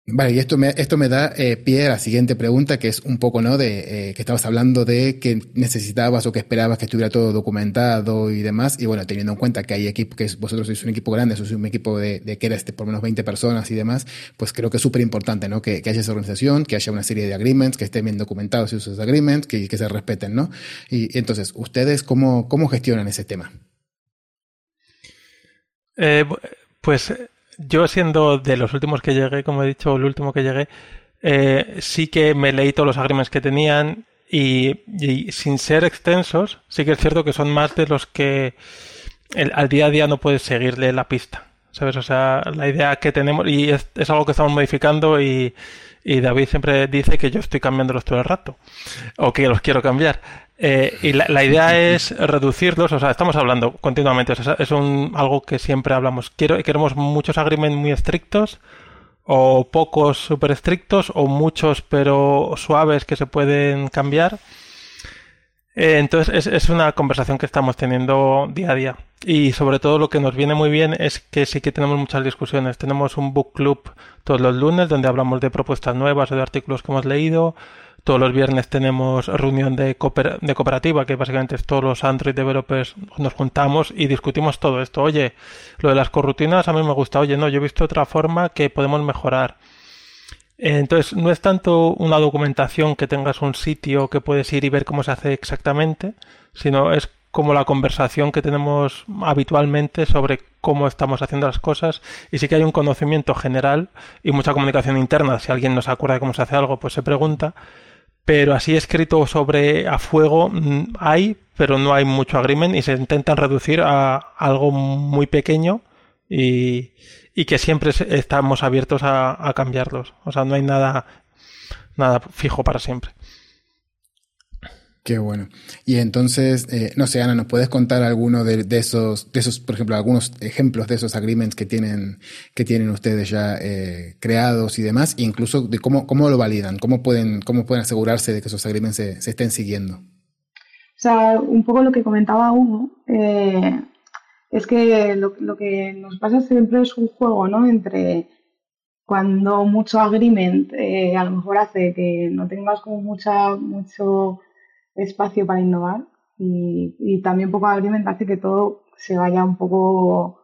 Vale, y esto me, esto me da eh, pie a la siguiente pregunta, que es un poco, ¿no? De eh, que estabas hablando de que necesitabas o que esperabas que estuviera todo documentado y demás. Y bueno, teniendo en cuenta que hay equipo, que vosotros sois un equipo grande, sois un equipo de, de que eres por menos 20 personas y demás, pues creo que es súper importante, ¿no? Que, que, haya esa organización, que haya una serie de agreements, que estén bien documentados esos agreements, que, que se respeten, ¿no? Y, entonces, ¿ustedes cómo, cómo gestionan ese tema? Eh, pues yo siendo de los últimos que llegué, como he dicho, el último que llegué, eh, sí que me leí todos los agreements que tenían y, sin ser extensos, sí que es cierto que son más de los que al día a día no puedes seguirle la pista. ¿Sabes? O sea, la idea que tenemos, y es, algo que estamos modificando y, y David siempre dice que yo estoy cambiándolos todo el rato, o que los quiero cambiar. Eh, y la, idea es reducirlos, o sea, estamos hablando continuamente, es un, algo que siempre hablamos. Quiero, queremos muchos agreements muy estrictos, o pocos súper estrictos, o muchos pero suaves que se pueden cambiar. Eh, entonces es, una conversación que estamos teniendo día a día. Y sobre todo lo que nos viene muy bien es que sí que tenemos muchas discusiones. Tenemos un book club todos los lunes donde hablamos de propuestas nuevas o de artículos que hemos leído. Todos los viernes tenemos reunión de, cooperativa, que básicamente es todos los Android developers nos juntamos y discutimos todo esto. Oye, lo de las corrutinas a mí me gusta. Oye, no, yo he visto otra forma que podemos mejorar. Entonces, no es tanto una documentación que tengas un sitio que puedes ir y ver cómo se hace exactamente, sino es como la conversación que tenemos habitualmente sobre cómo estamos haciendo las cosas y sí que hay un conocimiento general y mucha comunicación interna. Si alguien no se acuerda de cómo se hace algo, pues se pregunta. Pero así escrito sobre a fuego mm, hay, pero no hay mucho agreement y se intentan reducir a algo muy pequeño y, que siempre estamos abiertos a, cambiarlos. O sea, no hay nada, nada fijo para siempre. Qué bueno. Y entonces, eh, no sé, Ana, ¿nos puedes contar alguno de, esos, de esos, por ejemplo, algunos ejemplos de esos agreements que tienen, que tienen ustedes ya eh, creados y demás, e incluso de cómo, cómo lo validan, cómo pueden, cómo pueden asegurarse de que esos agreements se, estén siguiendo? O sea, un poco lo que comentaba Hugo, eh, es que lo, lo, que nos pasa siempre es un juego, ¿no? Entre cuando mucho agreement eh, a lo mejor hace que no tengas como mucha, mucho espacio para innovar y, y también poco agreement hace que todo se vaya un poco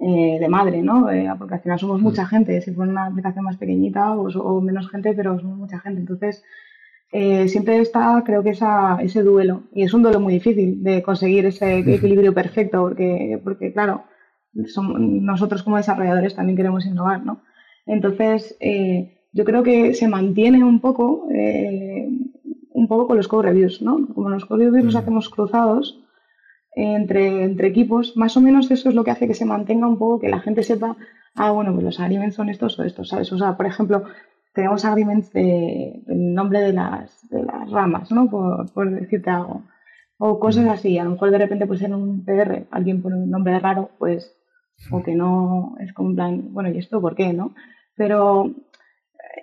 eh, de madre, ¿no? Eh, porque al final somos mucha mm. gente, si fuera una aplicación más pequeñita o, o, menos gente, pero somos mucha gente. Entonces, eh, siempre está, creo que esa, ese duelo, y es un duelo muy difícil de conseguir ese equilibrio perfecto, porque, porque claro, nosotros como desarrolladores también queremos innovar, ¿no? Entonces, eh, yo creo que se mantiene un poco, un poco con los code reviews, ¿no? Como los code reviews los hacemos cruzados, entre, entre equipos, más o menos eso es lo que hace que se mantenga un poco, que la gente sepa, ah, bueno, pues los agreements son estos o estos, ¿sabes? O sea, por ejemplo, tenemos agreements de, del nombre de las, de las ramas, ¿no? Por, por, decirte algo. O cosas así, a lo mejor de repente pues en un PR alguien pone un nombre raro, pues, o que no, es como un plan, bueno, ¿y esto por qué, no? Pero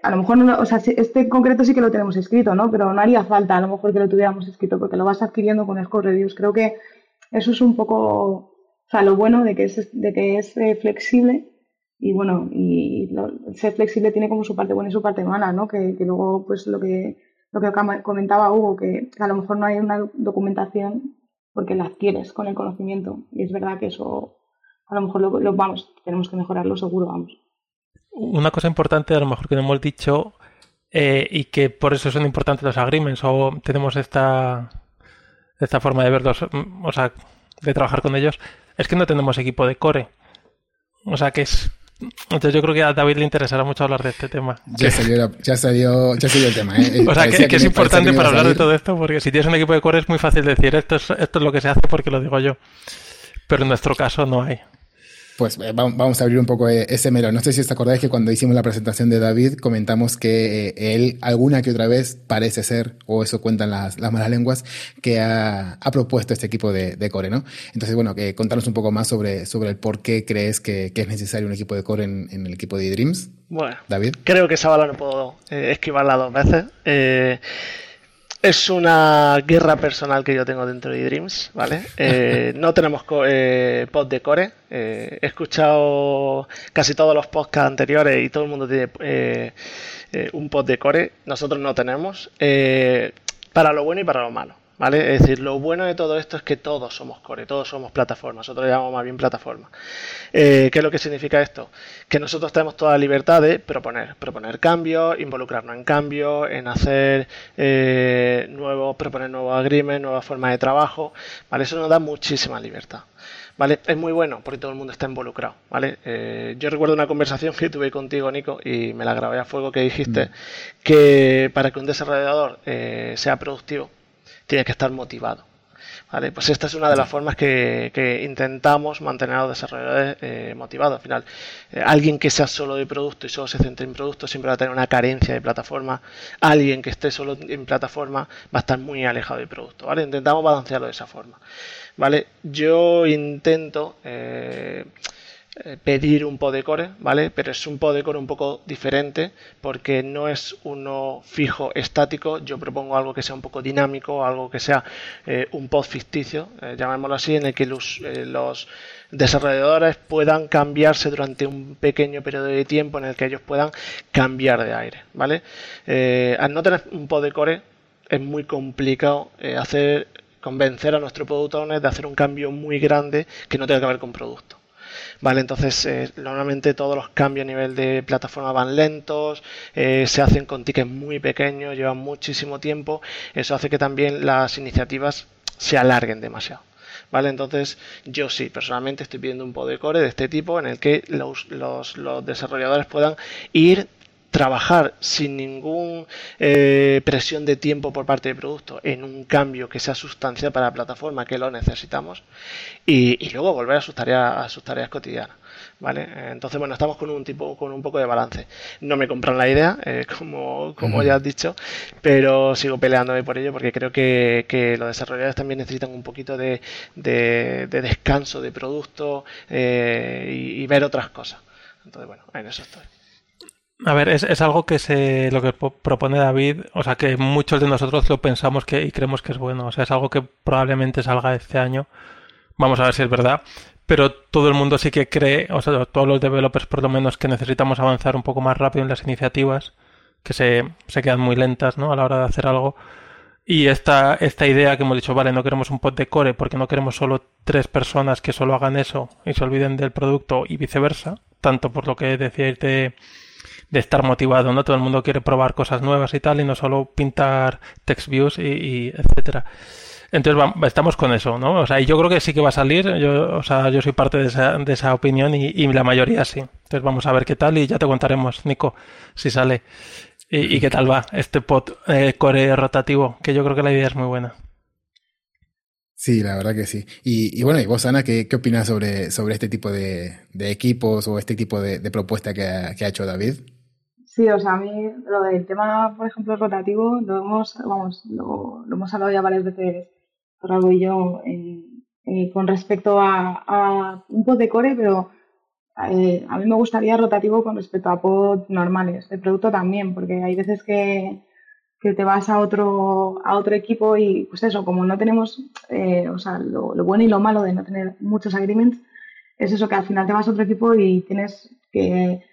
a lo mejor, no, o sea, este concreto sí que lo tenemos escrito, ¿no? Pero no haría falta a lo mejor que lo tuviéramos escrito porque lo vas adquiriendo con Score Reviews. Creo que eso es un poco, o sea, lo bueno de que es, de que es eh, flexible y bueno, y ser flexible tiene como su parte buena y su parte mala, ¿no? Que, que luego, pues lo que, lo que comentaba Hugo, que a lo mejor no hay una documentación porque la adquieres con el conocimiento. Y es verdad que eso, a lo mejor lo, vamos, tenemos que mejorarlo seguro, vamos. Una cosa importante, a lo mejor que no hemos dicho, eh, y que por eso son importantes los agreements, o tenemos esta, esta forma de verlos, o sea, de trabajar con ellos, es que no tenemos equipo de core. O sea, que es entonces yo creo que a David le interesará mucho hablar de este tema. Ya salió, ya salió, ya salió el tema. ¿eh? O sea, que, es importante para hablar de todo esto, porque si tienes un equipo de core es muy fácil decir esto es, esto es lo que se hace porque lo digo yo. Pero en nuestro caso no hay. Pues eh, vamos a abrir un poco eh, ese melón. No sé si os acordáis que cuando hicimos la presentación de David comentamos que eh, él alguna que otra vez parece ser, o eso cuentan las, malas lenguas, que ha, propuesto este equipo de, core, ¿no? Entonces, bueno, que contanos un poco más sobre, sobre el por qué crees que, es necesario un equipo de core en, el equipo de Dreams. Bueno, David. Creo que esa bala no puedo esquivarla dos veces. Es una guerra personal que yo tengo dentro de Dreams, ¿vale? Eh, no tenemos eh, pod de core. Eh, he escuchado casi todos los podcasts anteriores y todo el mundo tiene un pod de core. Nosotros no tenemos. para lo bueno y para lo malo. ¿Vale? Es decir, lo bueno de todo esto es que todos somos core, todos somos plataformas, nosotros le llamamos más bien plataforma. Eh, ¿Qué es lo que significa esto? Que nosotros tenemos toda la libertad de proponer, proponer cambios, involucrarnos en cambios, en hacer eh, nuevos, proponer nuevos agreements, nuevas formas de trabajo, ¿vale? Eso nos da muchísima libertad. ¿Vale? Es muy bueno porque todo el mundo está involucrado, ¿vale? Eh, yo recuerdo una conversación que tuve contigo, Nico, y me la grabé a fuego que dijiste mm. que para que un desarrollador sea productivo tiene que estar motivado. ¿Vale? Pues esta es una de las formas que, intentamos mantener a los desarrolladores eh, motivados. Al final, eh, alguien que sea solo de producto y solo se centre en producto siempre va a tener una carencia de plataforma. Alguien que esté solo en plataforma va a estar muy alejado del producto. ¿vale? Intentamos balancearlo de esa forma. ¿vale? Yo intento eh, pedir un podecore, ¿vale? Pero es un podecore un poco diferente porque no es uno fijo estático. Yo propongo algo que sea un poco dinámico, algo que sea eh, un pod ficticio, eh, llamémoslo así, en el que los, desarrolladores puedan cambiarse durante un pequeño periodo de tiempo en el que ellos puedan cambiar de aire, ¿vale? al no tener un podecore es muy complicado hacer convencer a nuestro producto owner de hacer un cambio muy grande que no tenga que ver con producto. Vale, entonces eh, normalmente todos los cambios a nivel de plataforma van lentos, eh, se hacen con tickets muy pequeños, llevan muchísimo tiempo, eso hace que también las iniciativas se alarguen demasiado. ¿Vale? Entonces, yo sí, personalmente estoy pidiendo un podecore de este tipo en el que los, los, los desarrolladores puedan ir trabajar sin ninguna eh, presión de tiempo por parte del producto en un cambio que sea sustancial para la plataforma que lo necesitamos y, luego volver a sus tareas, a sus tareas cotidianas. ¿Vale? Entonces, bueno, estamos con un tipo, con un poco de balance. No me compran la idea, eh, como, como ya has dicho, pero sigo peleándome por ello porque creo que, los desarrolladores también necesitan un poquito de, descanso de producto eh, y, y ver otras cosas. Entonces, bueno, en eso estoy. A ver, es, es, algo que se lo que propone David, o sea que muchos de nosotros lo pensamos que y creemos que es bueno, o sea, es algo que probablemente salga este año. Vamos a ver si es verdad, pero todo el mundo sí que cree, o sea, todos los developers por lo menos, que necesitamos avanzar un poco más rápido en las iniciativas, que se, se quedan muy lentas ¿no? a la hora de hacer algo. Y esta, esta idea que hemos dicho, vale, no queremos un pod de core porque no queremos solo tres personas que solo hagan eso y se olviden del producto y viceversa, tanto por lo que decíais de, de estar motivado, ¿no? Todo el mundo quiere probar cosas nuevas y tal, y no solo pintar text views y, etcétera. Entonces estamos con eso, ¿no? O sea, yo creo que sí que va a salir. Yo, o sea, yo soy parte de esa, opinión y, la mayoría sí. Entonces vamos a ver qué tal y ya te contaremos, Nico, si sale. Y, qué tal va este pod eh, core rotativo, que yo creo que la idea es muy buena. Sí, la verdad que sí. Y, bueno, y vos, Ana, ¿qué, opinas sobre, sobre este tipo de, equipos o este tipo de, de propuesta que ha hecho David? Sí, o sea, a mí lo del tema, por ejemplo, rotativo, lo hemos, vamos, lo, hemos hablado ya varias veces algo y yo eh, con respecto a, a, un pod de core, pero eh, a mí me gustaría rotativo con respecto a pod normales, de producto también, porque hay veces que, que te vas a otro, a otro equipo y pues eso, como no tenemos, eh, o sea, lo, bueno y lo malo de no tener muchos agreements, es eso que al final te vas a otro equipo y tienes que,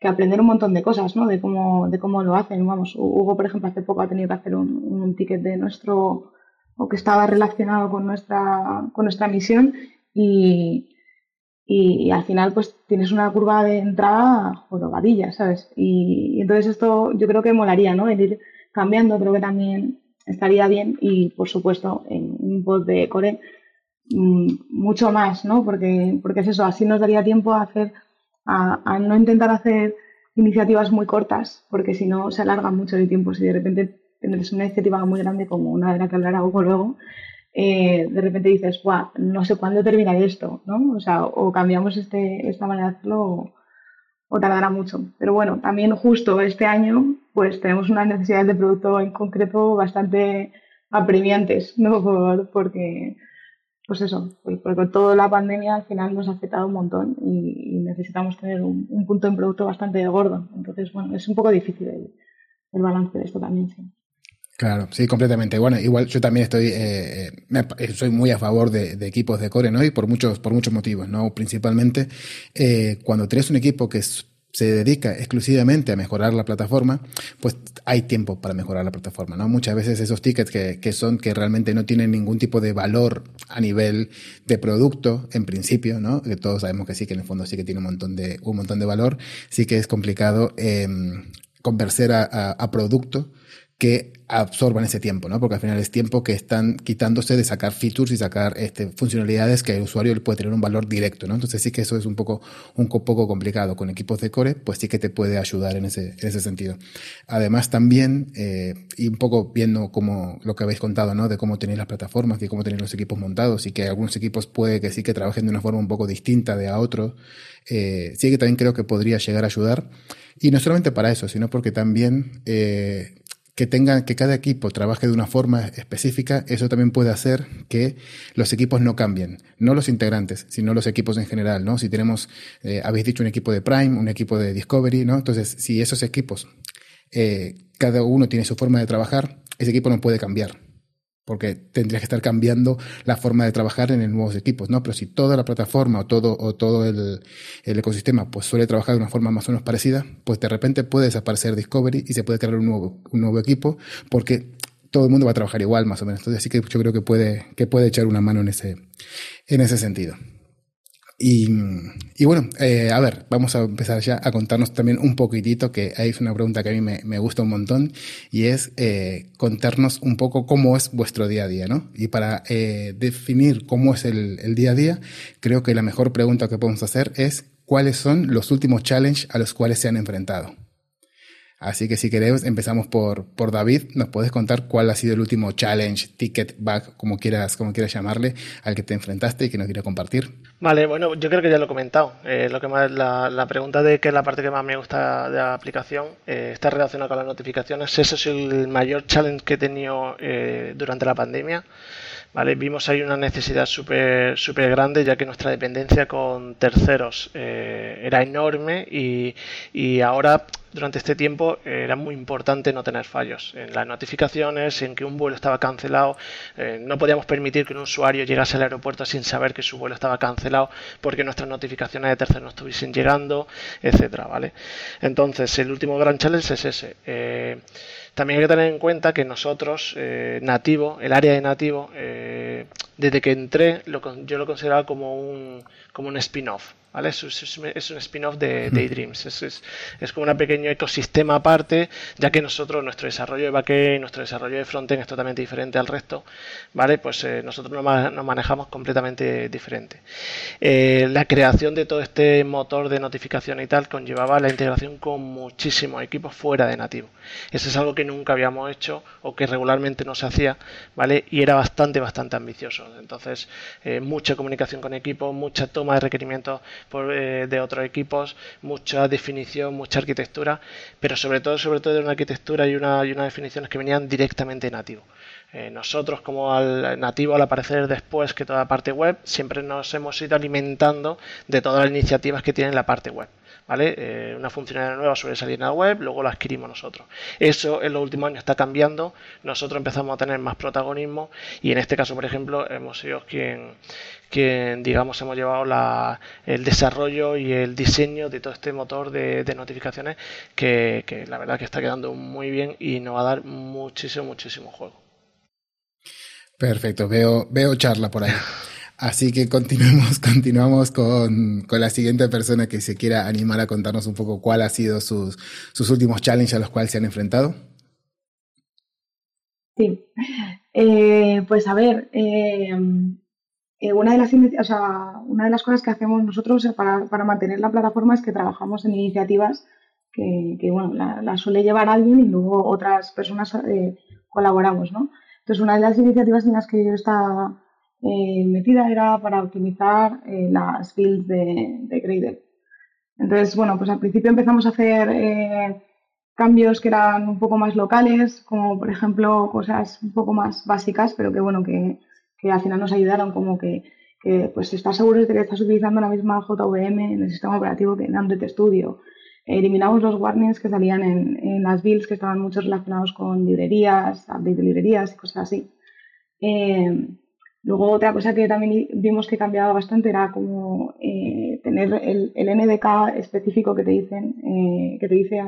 que aprender un montón de cosas, ¿no? De cómo, de cómo lo hacen. Vamos, Hugo, por ejemplo, hace poco ha tenido que hacer un, ticket de nuestro o que estaba relacionado con nuestra, con nuestra misión y, y, al final pues tienes una curva de entrada jorobadilla, ¿sabes? Y, y, entonces esto yo creo que molaría, ¿no? El ir cambiando, creo que también estaría bien y por supuesto en un pod de core mmm, mucho más, ¿no? Porque, porque es eso, así nos daría tiempo a hacer, a, a no intentar hacer iniciativas muy cortas, porque si no se alarga mucho el tiempo, si de repente tienes una iniciativa muy grande como una de la que hablará Hugo luego, eh, de repente dices, Buah, no sé cuándo terminará esto, ¿no? O sea, o cambiamos este, esta manera de hacerlo o, o, tardará mucho. Pero bueno, también justo este año, pues tenemos unas necesidades de producto en concreto bastante apremiantes, ¿no? Por, porque, pues eso, pues porque toda la pandemia al final nos ha afectado un montón y, necesitamos tener un, un, punto en producto bastante gordo. Entonces, bueno, es un poco difícil el, balance de esto también. Claro, sí, completamente. Bueno, igual yo también estoy, eh, me, soy muy a favor de, de, equipos de core, ¿no? Y por muchos, por muchos motivos, ¿no? Principalmente, eh, cuando tienes un equipo que es, se dedica exclusivamente a mejorar la plataforma, pues hay tiempo para mejorar la plataforma, ¿no? Muchas veces esos tickets que, que son, que realmente no tienen ningún tipo de valor a nivel de producto, en principio, ¿no? Que todos sabemos que sí, que en el fondo sí que tiene un montón de, un montón de valor, sí que es complicado, eh, convertir a, a, a producto que absorban ese tiempo, ¿no? Porque al final es tiempo que están quitándose de sacar features y sacar este, funcionalidades que el usuario puede tener un valor directo, ¿no? Entonces sí que eso es un poco, un poco complicado. Con equipos de core, pues sí que te puede ayudar en ese, en ese sentido. Además también, eh, y un poco viendo como lo que habéis contado, ¿no? De cómo tenéis las plataformas y cómo tenéis los equipos montados y que algunos equipos puede que sí que trabajen de una forma un poco distinta de a otros, eh, sí que también creo que podría llegar a ayudar. Y no solamente para eso, sino porque también eh, que tengan, que cada equipo trabaje de una forma específica, eso también puede hacer que los equipos no cambien. No los integrantes, sino los equipos en general, ¿no? Si tenemos, eh, habéis dicho un equipo de Prime, un equipo de Discovery, ¿no? Entonces, si esos equipos, eh, cada uno tiene su forma de trabajar, ese equipo no puede cambiar porque tendrías que estar cambiando la forma de trabajar en nuevos equipos, ¿no? Pero si toda la plataforma o todo, o todo el, el, ecosistema pues suele trabajar de una forma más o menos parecida, pues de repente puede desaparecer Discovery y se puede crear un nuevo, un nuevo equipo porque todo el mundo va a trabajar igual más o menos. Entonces sí que yo creo que puede, que puede echar una mano en ese, en ese sentido. Y, y bueno, eh, a ver, vamos a empezar ya a contarnos también un poquitito, que es una pregunta que a mí me, me gusta un montón, y es eh, contarnos un poco cómo es vuestro día a día, ¿no? Y para eh, definir cómo es el, el día a día, creo que la mejor pregunta que podemos hacer es cuáles son los últimos challenges a los cuales se han enfrentado. Así que si querés, empezamos por, por David. ¿Nos puedes contar cuál ha sido el último challenge, ticket, bug, como quieras, como quieras llamarle, al que te enfrentaste y que nos quieras compartir? Vale, bueno, yo creo que ya lo he comentado. Eh, lo que más, la, la, pregunta de qué es la parte que más me gusta de la aplicación eh, está relacionada con las notificaciones. Ese es el mayor challenge que he tenido eh, durante la pandemia. ¿Vale? Vimos ahí una necesidad súper super grande ya que nuestra dependencia con terceros eh, era enorme y, y ahora durante este tiempo era muy importante no tener fallos en las notificaciones, en que un vuelo estaba cancelado. Eh, no podíamos permitir que un usuario llegase al aeropuerto sin saber que su vuelo estaba cancelado porque nuestras notificaciones de terceros no estuviesen llegando, etcétera, ¿vale? Entonces, el último gran challenge es ese. Eh, también hay que tener en cuenta que nosotros, eh, nativo, el área de nativo, desde que entré, yo lo consideraba como un, como un spin-off. ¿vale? Es, un spin-off de Daydreams, es, es, como un pequeño ecosistema aparte, ya que nosotros, nuestro desarrollo de backend, nuestro desarrollo de frontend es totalmente diferente al resto, ¿vale? Pues eh, nosotros nos, manejamos completamente diferente. Eh, la creación de todo este motor de notificación y tal conllevaba la integración con muchísimos equipos fuera de nativo. Eso es algo que nunca habíamos hecho o que regularmente no se hacía, ¿vale? Y era bastante, bastante ambicioso. Entonces, eh, mucha comunicación con equipos, mucha toma de requerimientos eh, de otros equipos, mucha definición, mucha arquitectura, pero sobre todo, sobre todo de una arquitectura y, una, y unas definiciones que venían directamente nativo. Eh, nosotros como al nativo al aparecer después que toda la parte web siempre nos hemos ido alimentando de todas las iniciativas que tiene la parte web. ¿Vale? Eh, una funcionalidad nueva suele salir en la web, luego la adquirimos nosotros. Eso en los últimos años está cambiando, nosotros empezamos a tener más protagonismo y en este caso, por ejemplo, hemos sido quien, quien digamos, hemos llevado la, el desarrollo y el diseño de todo este motor de, notificaciones que, que la verdad que está quedando muy bien y nos va a dar muchísimo, muchísimo juego. Perfecto, veo, veo charla por ahí. Así que continuemos, continuamos con, con, la siguiente persona que se quiera animar a contarnos un poco cuál ha sido sus, sus últimos challenges a los cuales se han enfrentado. Sí, eh, pues a ver, eh, eh, una, de las, o sea, una de las cosas que hacemos nosotros para, para, mantener la plataforma es que trabajamos en iniciativas que, que bueno, la, suele llevar alguien y luego otras personas colaboramos, ¿no? Entonces, una de las iniciativas en las que yo estaba eh, metida era para optimizar eh, las builds de, de, Gradle. Entonces, bueno, pues al principio empezamos a hacer eh, cambios que eran un poco más locales, como por ejemplo cosas un poco más básicas, pero que bueno, que, que al final nos ayudaron, como que, que pues estás seguro de que estás utilizando la misma JVM en el sistema operativo que en Android Studio. Eliminamos los warnings que salían en, en las builds que estaban muchos relacionados con librerías, update de librerías y cosas así. Eh, Luego otra cosa que también vimos que cambiaba bastante era como eh, tener el, el, NDK específico que te dicen, eh, que te dice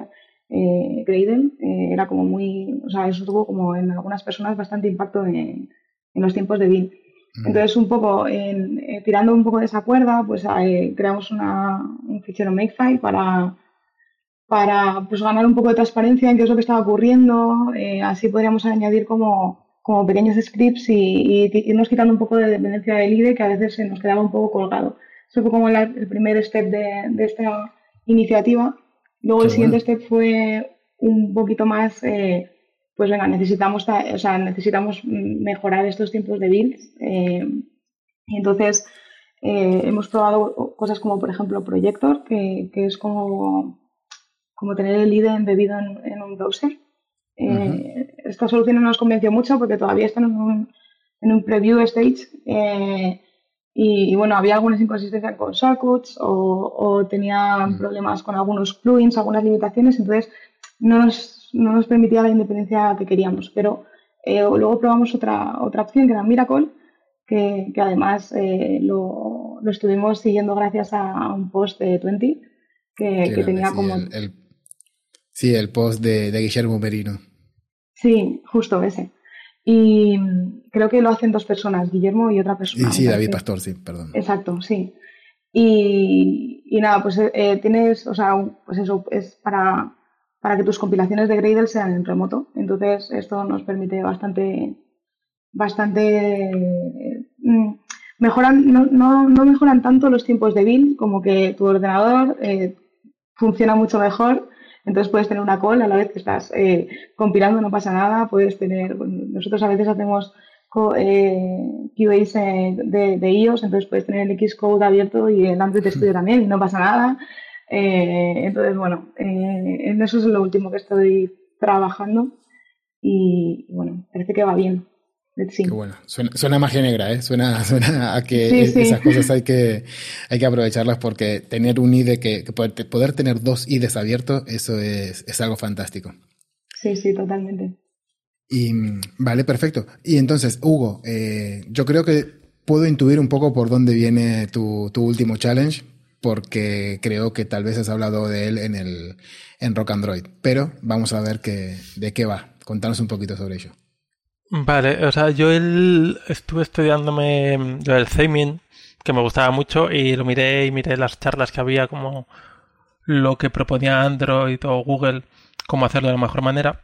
eh, Gradle, eh, era como muy, o sea, eso tuvo como en algunas personas bastante impacto en, en los tiempos de. Mm. Entonces, un poco, en, eh, tirando un poco de esa cuerda, pues eh, creamos una, un fichero Makefile para, para pues, ganar un poco de transparencia en qué es lo que estaba ocurriendo. así podríamos añadir como como pequeños scripts y, irnos quitando un poco de dependencia del IDE que a veces se nos quedaba un poco colgado. Eso fue como el primer step de, esta iniciativa. Luego el siguiente step fue un poquito más, eh, pues venga, necesitamos, o sea, necesitamos mejorar estos tiempos de builds. Eh, y entonces eh, hemos probado cosas como, por ejemplo, Projector, que, que es como, como tener el IDE embebido en un browser. Eh, esta solución no nos convenció mucho porque todavía están en un, en un preview stage eh, y, bueno, había algunas inconsistencias con shortcuts o, o tenía mm. problemas con algunos plugins, algunas limitaciones, entonces no nos, no nos permitía la independencia que queríamos. Pero eh, luego probamos otra, otra opción que era Miracle, que, que además lo, lo, estuvimos siguiendo gracias a un post de 20 que, que tenía como... El, sí, el post de, de Guillermo Merino. Sí, justo ese. Y creo que lo hacen dos personas, Guillermo y otra persona. Sí, sí David Pastor, sí, perdón. Exacto, sí. Y, y nada, pues eh, tienes, o sea, pues eso es para, para que tus compilaciones de Gradle sean en remoto. Entonces, esto nos permite bastante, bastante, mm, mejoran, no, no, no, mejoran tanto los tiempos de build, como que tu ordenador eh, funciona mucho mejor entonces puedes tener una call a la vez que estás eh, compilando, no pasa nada. Puedes tener, nosotros a veces hacemos eh, QAs eh, de, de, iOS, entonces puedes tener el Xcode abierto y el Android Studio también y no pasa nada. Eh, entonces, bueno, eh, en eso es lo último que estoy trabajando y bueno, parece que va bien. Qué bueno. Suena, magia negra, ¿eh? Suena, suena a que esas cosas hay que, hay que aprovecharlas porque tener un IDE que, poder, tener dos IDEs abiertos, eso es, es algo fantástico. Sí, sí, totalmente. Y vale, perfecto. Y entonces, Hugo, eh, yo creo que puedo intuir un poco por dónde viene tu, tu, último challenge, porque creo que tal vez has hablado de él en el en Rock Android. Pero vamos a ver qué, de qué va. Contanos un poquito sobre ello. Vale, o sea, yo el, estuve estudiándome lo del Theming, que me gustaba mucho, y lo miré y miré las charlas que había, como lo que proponía Android o Google, cómo hacerlo de la mejor manera.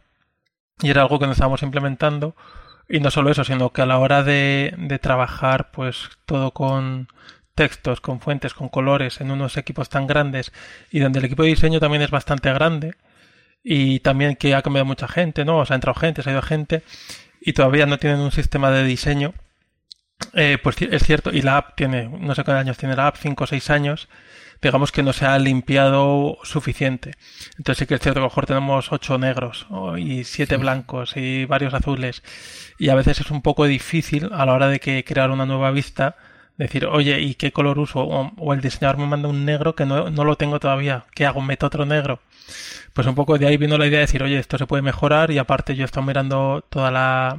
Y era algo que nos estábamos implementando. Y no solo eso, sino que a la hora de, de trabajar, pues todo con textos, con fuentes, con colores, en unos equipos tan grandes, y donde el equipo de diseño también es bastante grande, y también que ha cambiado mucha gente, ¿no? O sea, ha entrado gente, se ha ido gente, y todavía no tienen un sistema de diseño, eh, pues es cierto, y la app tiene, no sé cuántos años tiene la app, 5 o 6 años, digamos que no se ha limpiado suficiente. Entonces sí que es cierto que a lo mejor tenemos 8 negros y 7 blancos y varios azules, y a veces es un poco difícil a la hora de que crear una nueva vista, decir, oye, ¿y qué color uso? O, el diseñador me manda un negro que no, no, lo tengo todavía. ¿Qué hago? ¿Meto otro negro? Pues un poco de ahí vino la idea de decir, oye, esto se puede mejorar y aparte yo estoy mirando toda la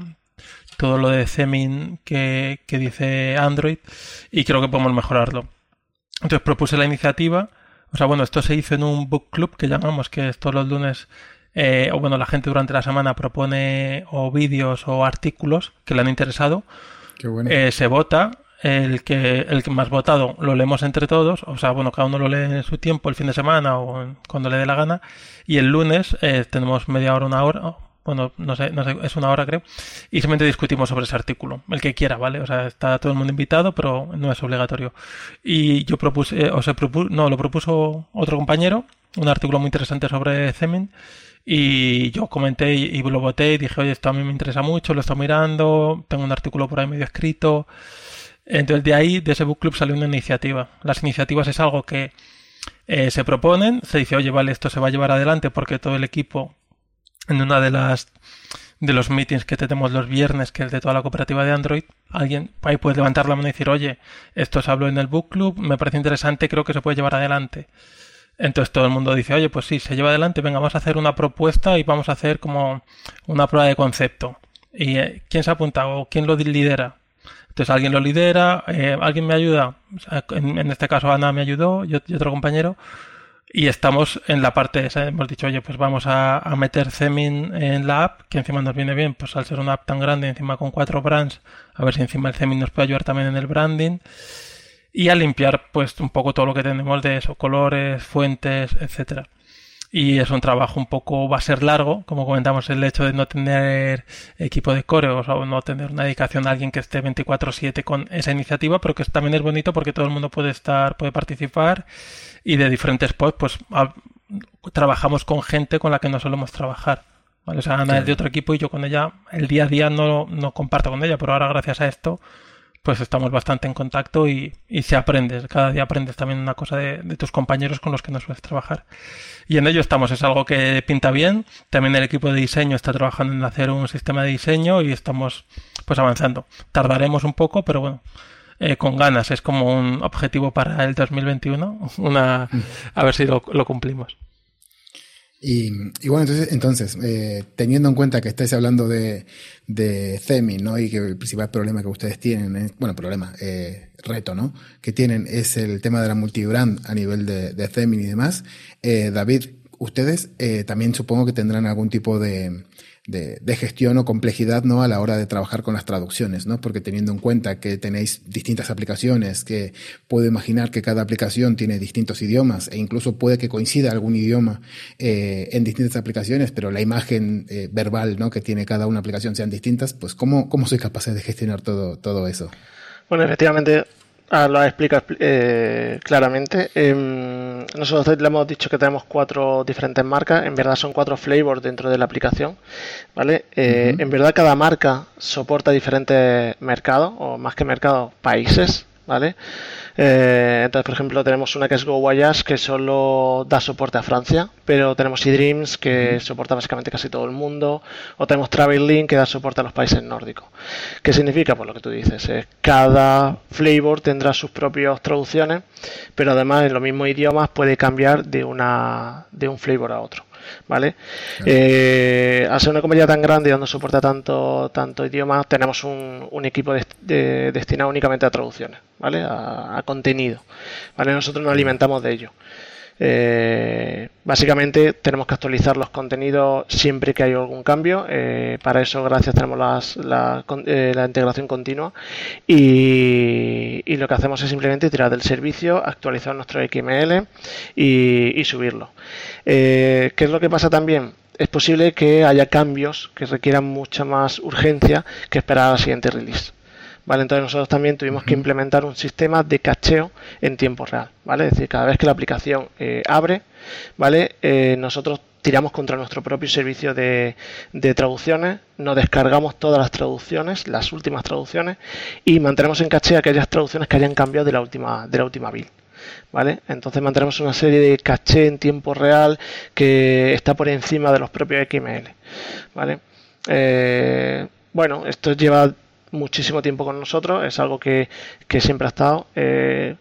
todo lo de Zemin que, que dice Android y creo que podemos mejorarlo. Entonces propuse la iniciativa. O sea, bueno, esto se hizo en un book club que llamamos, que es todos los lunes, eh, o bueno, la gente durante la semana propone o vídeos o artículos que le han interesado. Qué bueno. Eh, se vota el que, el que más votado lo leemos entre todos, o sea, bueno, cada uno lo lee en su tiempo, el fin de semana o cuando le dé la gana, y el lunes eh, tenemos media hora, una hora, bueno, no sé, no sé, es una hora creo, y simplemente discutimos sobre ese artículo, el que quiera, ¿vale? O sea, está todo el mundo invitado, pero no es obligatorio. Y yo propuse, eh, o se propuso, no, lo propuso otro compañero, un artículo muy interesante sobre Zemin, y yo comenté y, lo voté y dije, oye, esto a mí me interesa mucho, lo estoy mirando, tengo un artículo por ahí medio escrito, entonces de ahí, de ese book club salió una iniciativa. Las iniciativas es algo que eh, se proponen, se dice, oye, vale, esto se va a llevar adelante porque todo el equipo en una de las de los meetings que tenemos los viernes, que es de toda la cooperativa de Android, alguien ahí puede levantar la mano y decir, oye, esto se habló en el book club, me parece interesante, creo que se puede llevar adelante. Entonces todo el mundo dice, oye, pues sí, se lleva adelante, venga, vamos a hacer una propuesta y vamos a hacer como una prueba de concepto. ¿Y eh, quién se ha apuntado? ¿Quién lo lidera? Entonces alguien lo lidera, eh, alguien me ayuda, en, este caso Ana me ayudó y, otro compañero, y estamos en la parte esa, hemos dicho, oye, pues vamos a, meter Zemin en la app, que encima nos viene bien, pues al ser una app tan grande, encima con cuatro brands, a ver si encima el Zemin nos puede ayudar también en el branding, y a limpiar pues un poco todo lo que tenemos de eso, colores, fuentes, etcétera y es un trabajo un poco, va a ser largo, como comentamos, el hecho de no tener equipo de core o no tener una dedicación a alguien que esté 24/7 con esa iniciativa, pero que también es bonito porque todo el mundo puede estar, puede participar y de diferentes pods, pues trabajamos con gente con la que no solemos trabajar. ¿vale? O sea, Ana es de otro equipo y yo con ella, el día a día no, no comparto con ella, pero ahora gracias a esto pues estamos bastante en contacto y, se aprende. Cada día aprendes también una cosa de, tus compañeros con los que no sueles trabajar. Y en ello estamos, es algo que pinta bien. También el equipo de diseño está trabajando en hacer un sistema de diseño y estamos pues avanzando. Tardaremos un poco, pero bueno, eh, con ganas. Es como un objetivo para el 2021. Una, a ver si lo cumplimos. Y, bueno, entonces, entonces eh, teniendo en cuenta que estáis hablando de, de CEMI, ¿no? Y que el principal problema que ustedes tienen, bueno, problema, eh, reto, ¿no? Que tienen es el tema de la multibrand a nivel de, de CEMI y demás. Eh, David, ustedes eh, también supongo que tendrán algún tipo de, de, gestión o complejidad ¿no? a la hora de trabajar con las traducciones, ¿no? porque teniendo en cuenta que tenéis distintas aplicaciones, que puedo imaginar que cada aplicación tiene distintos idiomas e incluso puede que coincida algún idioma eh, en distintas aplicaciones, pero la imagen eh, verbal ¿no? que tiene cada una aplicación sean distintas, pues ¿cómo, cómo sois capaces de gestionar todo, todo eso? Bueno, efectivamente, Ah, lo explica eh, claramente. Em, nosotros le hemos dicho que tenemos cuatro diferentes marcas. En verdad son cuatro flavors dentro de la aplicación. ¿vale? En verdad cada marca soporta diferentes mercados, o más que mercados, países. ¿Vale? Eh, entonces, por ejemplo, tenemos una que es Go Voyage que solo da soporte a Francia, pero tenemos eDreams que soporta básicamente casi todo el mundo, o tenemos Travel que da soporte a los países nórdicos. ¿Qué significa? Pues lo que tú dices, cada flavor tendrá sus propias traducciones, pero además en los mismos idiomas puede cambiar de, una, de un flavor a otro. ¿vale? Eh, al ser una compañía tan grande y dando soporte a tanto, tanto idiomas, tenemos un, un equipo destinado únicamente a traducciones, ¿vale? A, a, contenido, ¿vale? Nosotros nos alimentamos de ello. Eh, básicamente tenemos que actualizar los contenidos siempre que hay algún cambio. Eh, para eso, gracias, tenemos la, eh, la, integración continua. Y, y, lo que hacemos es simplemente tirar del servicio, actualizar nuestro XML y, y subirlo. ¿Qué es lo que pasa también? Es posible que haya cambios que requieran mucha más urgencia que esperar a la siguiente release. ¿Vale? Entonces nosotros también tuvimos que implementar un sistema de cacheo en tiempo real, ¿vale? Es decir, cada vez que la aplicación eh, abre, ¿vale? Eh, nosotros tiramos contra nuestro propio servicio de, traducciones, nos descargamos todas las traducciones, las últimas traducciones, y mantenemos en caché aquellas traducciones que hayan cambiado de la última, de la última build. ¿Vale? Entonces mantenemos una serie de caché en tiempo real que está por encima de los propios XML. ¿Vale? Eh, bueno, esto lleva muchísimo tiempo con nosotros, es algo que, siempre ha estado. Eh,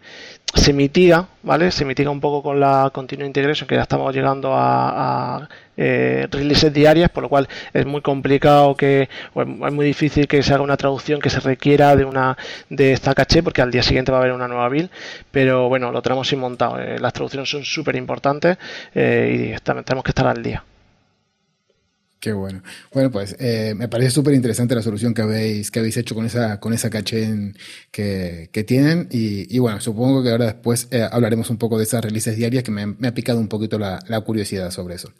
se mitiga, ¿vale? Se mitiga un poco con la Continuous Integration, que ya estamos llegando a, eh, releases diarias, por lo cual es muy complicado que, es muy difícil que se haga una traducción que se requiera de una de esta caché, porque al día siguiente va a haber una nueva build, pero bueno, lo tenemos sin montado. Eh, las traducciones son súper importantes y tenemos que estar al día. Qué bueno. Bueno, pues eh, me parece súper interesante la solución que habéis, que habéis hecho con esa, con esa caché que, que, tienen. Y, bueno, supongo que ahora después eh, hablaremos un poco de esas releases diarias que me, ha picado un poquito la, curiosidad sobre eso.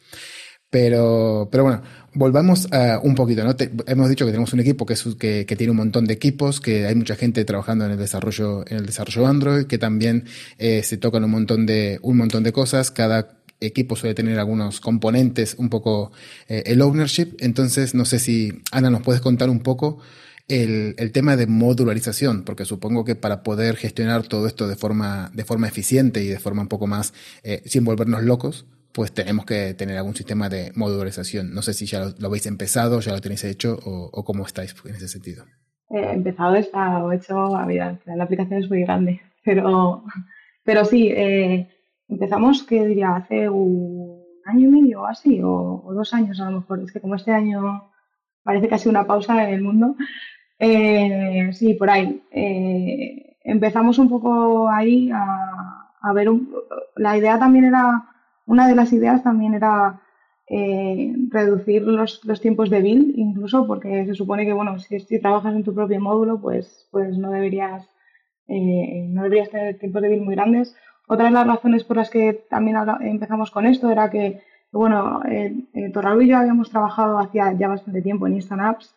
Pero, pero bueno, volvamos un poquito, ¿no? hemos dicho que tenemos un equipo que, que, tiene un montón de equipos, que hay mucha gente trabajando en el desarrollo, en el desarrollo Android, que también eh, se tocan un montón de, un montón de cosas. Cada equipo suele tener algunos componentes, un poco eh, el ownership. Entonces, no sé si, Ana, nos puedes contar un poco el, el, tema de modularización, porque supongo que para poder gestionar todo esto de forma, de forma eficiente y de forma un poco más, eh, sin volvernos locos, pues tenemos que tener algún sistema de modularización. No sé si ya lo, habéis empezado, ya lo tenéis hecho o, o cómo estáis en ese sentido. Eh, empezado está hecho, a ver, la aplicación es muy grande, pero, pero sí, eh, Empezamos, que diría, hace un año y medio o así, o, dos años a lo mejor. Es que como este año parece sido una pausa en el mundo. Eh, sí, por ahí. Eh, empezamos un poco ahí a, ver. la idea también era, una de las ideas también era eh, reducir los, los, tiempos de build, incluso porque se supone que, bueno, si, si trabajas en tu propio módulo, pues, pues no deberías, no deberías tener tiempos de build muy grandes otra de las razones por las que también empezamos con esto era que, bueno, eh, eh y yo habíamos trabajado hacía ya bastante tiempo en Instant Apps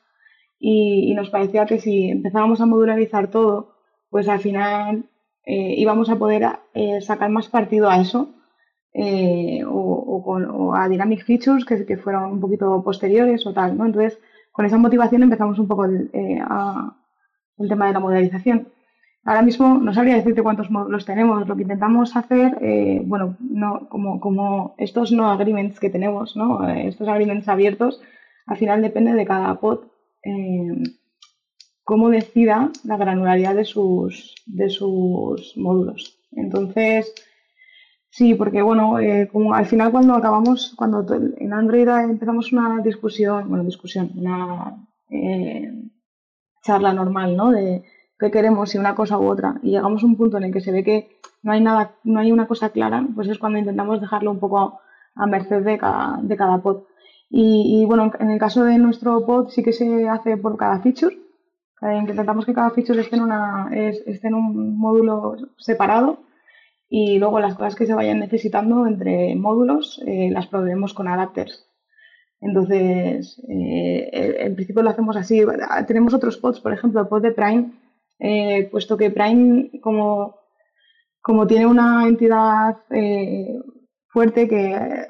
y, nos parecía que si empezábamos a modularizar todo, pues al final eh, íbamos a poder eh, sacar más partido a eso o, a Dynamic Features que, que, fueron un poquito posteriores o tal, ¿no? Entonces, con esa motivación empezamos un poco el tema de la modularización. Ahora mismo no sabría decirte cuántos módulos tenemos. Lo que intentamos hacer, eh, bueno, no, como, como estos no agreements que tenemos, ¿no? Eh, estos agreements abiertos, al final depende de cada pod eh, cómo decida la granularidad de sus, de sus módulos. Entonces, sí, porque bueno, como al final cuando acabamos, cuando en Android empezamos una discusión, bueno, discusión, una charla normal, ¿no? Qué queremos, si una cosa u otra, y llegamos a un punto en el que se ve que no hay nada, no hay una cosa clara, pues es cuando intentamos dejarlo un poco a, merced de cada, de cada pod. Y, bueno, en el caso de nuestro pod sí que se hace por cada feature, intentamos que cada feature esté en, una, esté en un módulo separado y luego las cosas que se vayan necesitando entre módulos eh, las proveemos con adapters. Entonces, eh, en principio lo hacemos así. Tenemos otros pods, por ejemplo, el pod de Prime eh, puesto que Prime, como, como tiene una entidad eh, fuerte que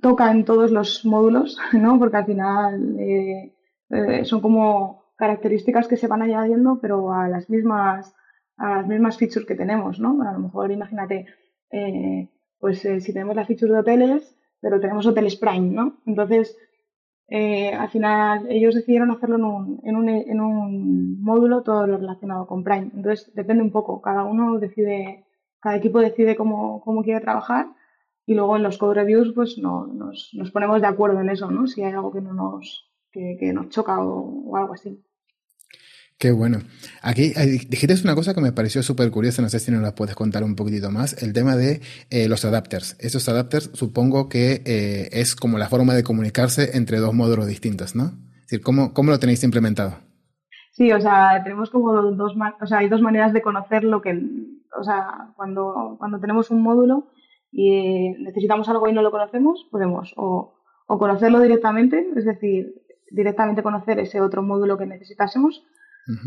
toca en todos los módulos, ¿no? porque al final eh, son como características que se van añadiendo, pero a las mismas a las mismas features que tenemos, ¿no? A lo mejor imagínate, eh, pues eh, si tenemos la feature de hoteles, pero tenemos hoteles Prime, ¿no? Entonces, eh, al final ellos decidieron hacerlo en un, en, un, en un módulo todo lo relacionado con Prime. Entonces, depende un poco, cada uno decide, cada equipo decide cómo, quiere trabajar y luego en los code reviews pues no, nos, nos, ponemos de acuerdo en eso, ¿no? Si hay algo que no nos, que, que nos choca o algo así. Qué bueno. Aquí dijiste una cosa que me pareció súper curiosa, no sé si nos la puedes contar un poquitito más, el tema de eh, los adapters. Esos adapters supongo que eh, es como la forma de comunicarse entre dos módulos distintos, ¿no? Es decir, ¿cómo, cómo lo tenéis implementado? Sí, o sea, tenemos como dos, o sea, hay dos maneras de conocer lo que, o sea, cuando, cuando tenemos un módulo y necesitamos algo y no lo conocemos, podemos o, o conocerlo directamente, es decir, directamente conocer ese otro módulo que necesitásemos,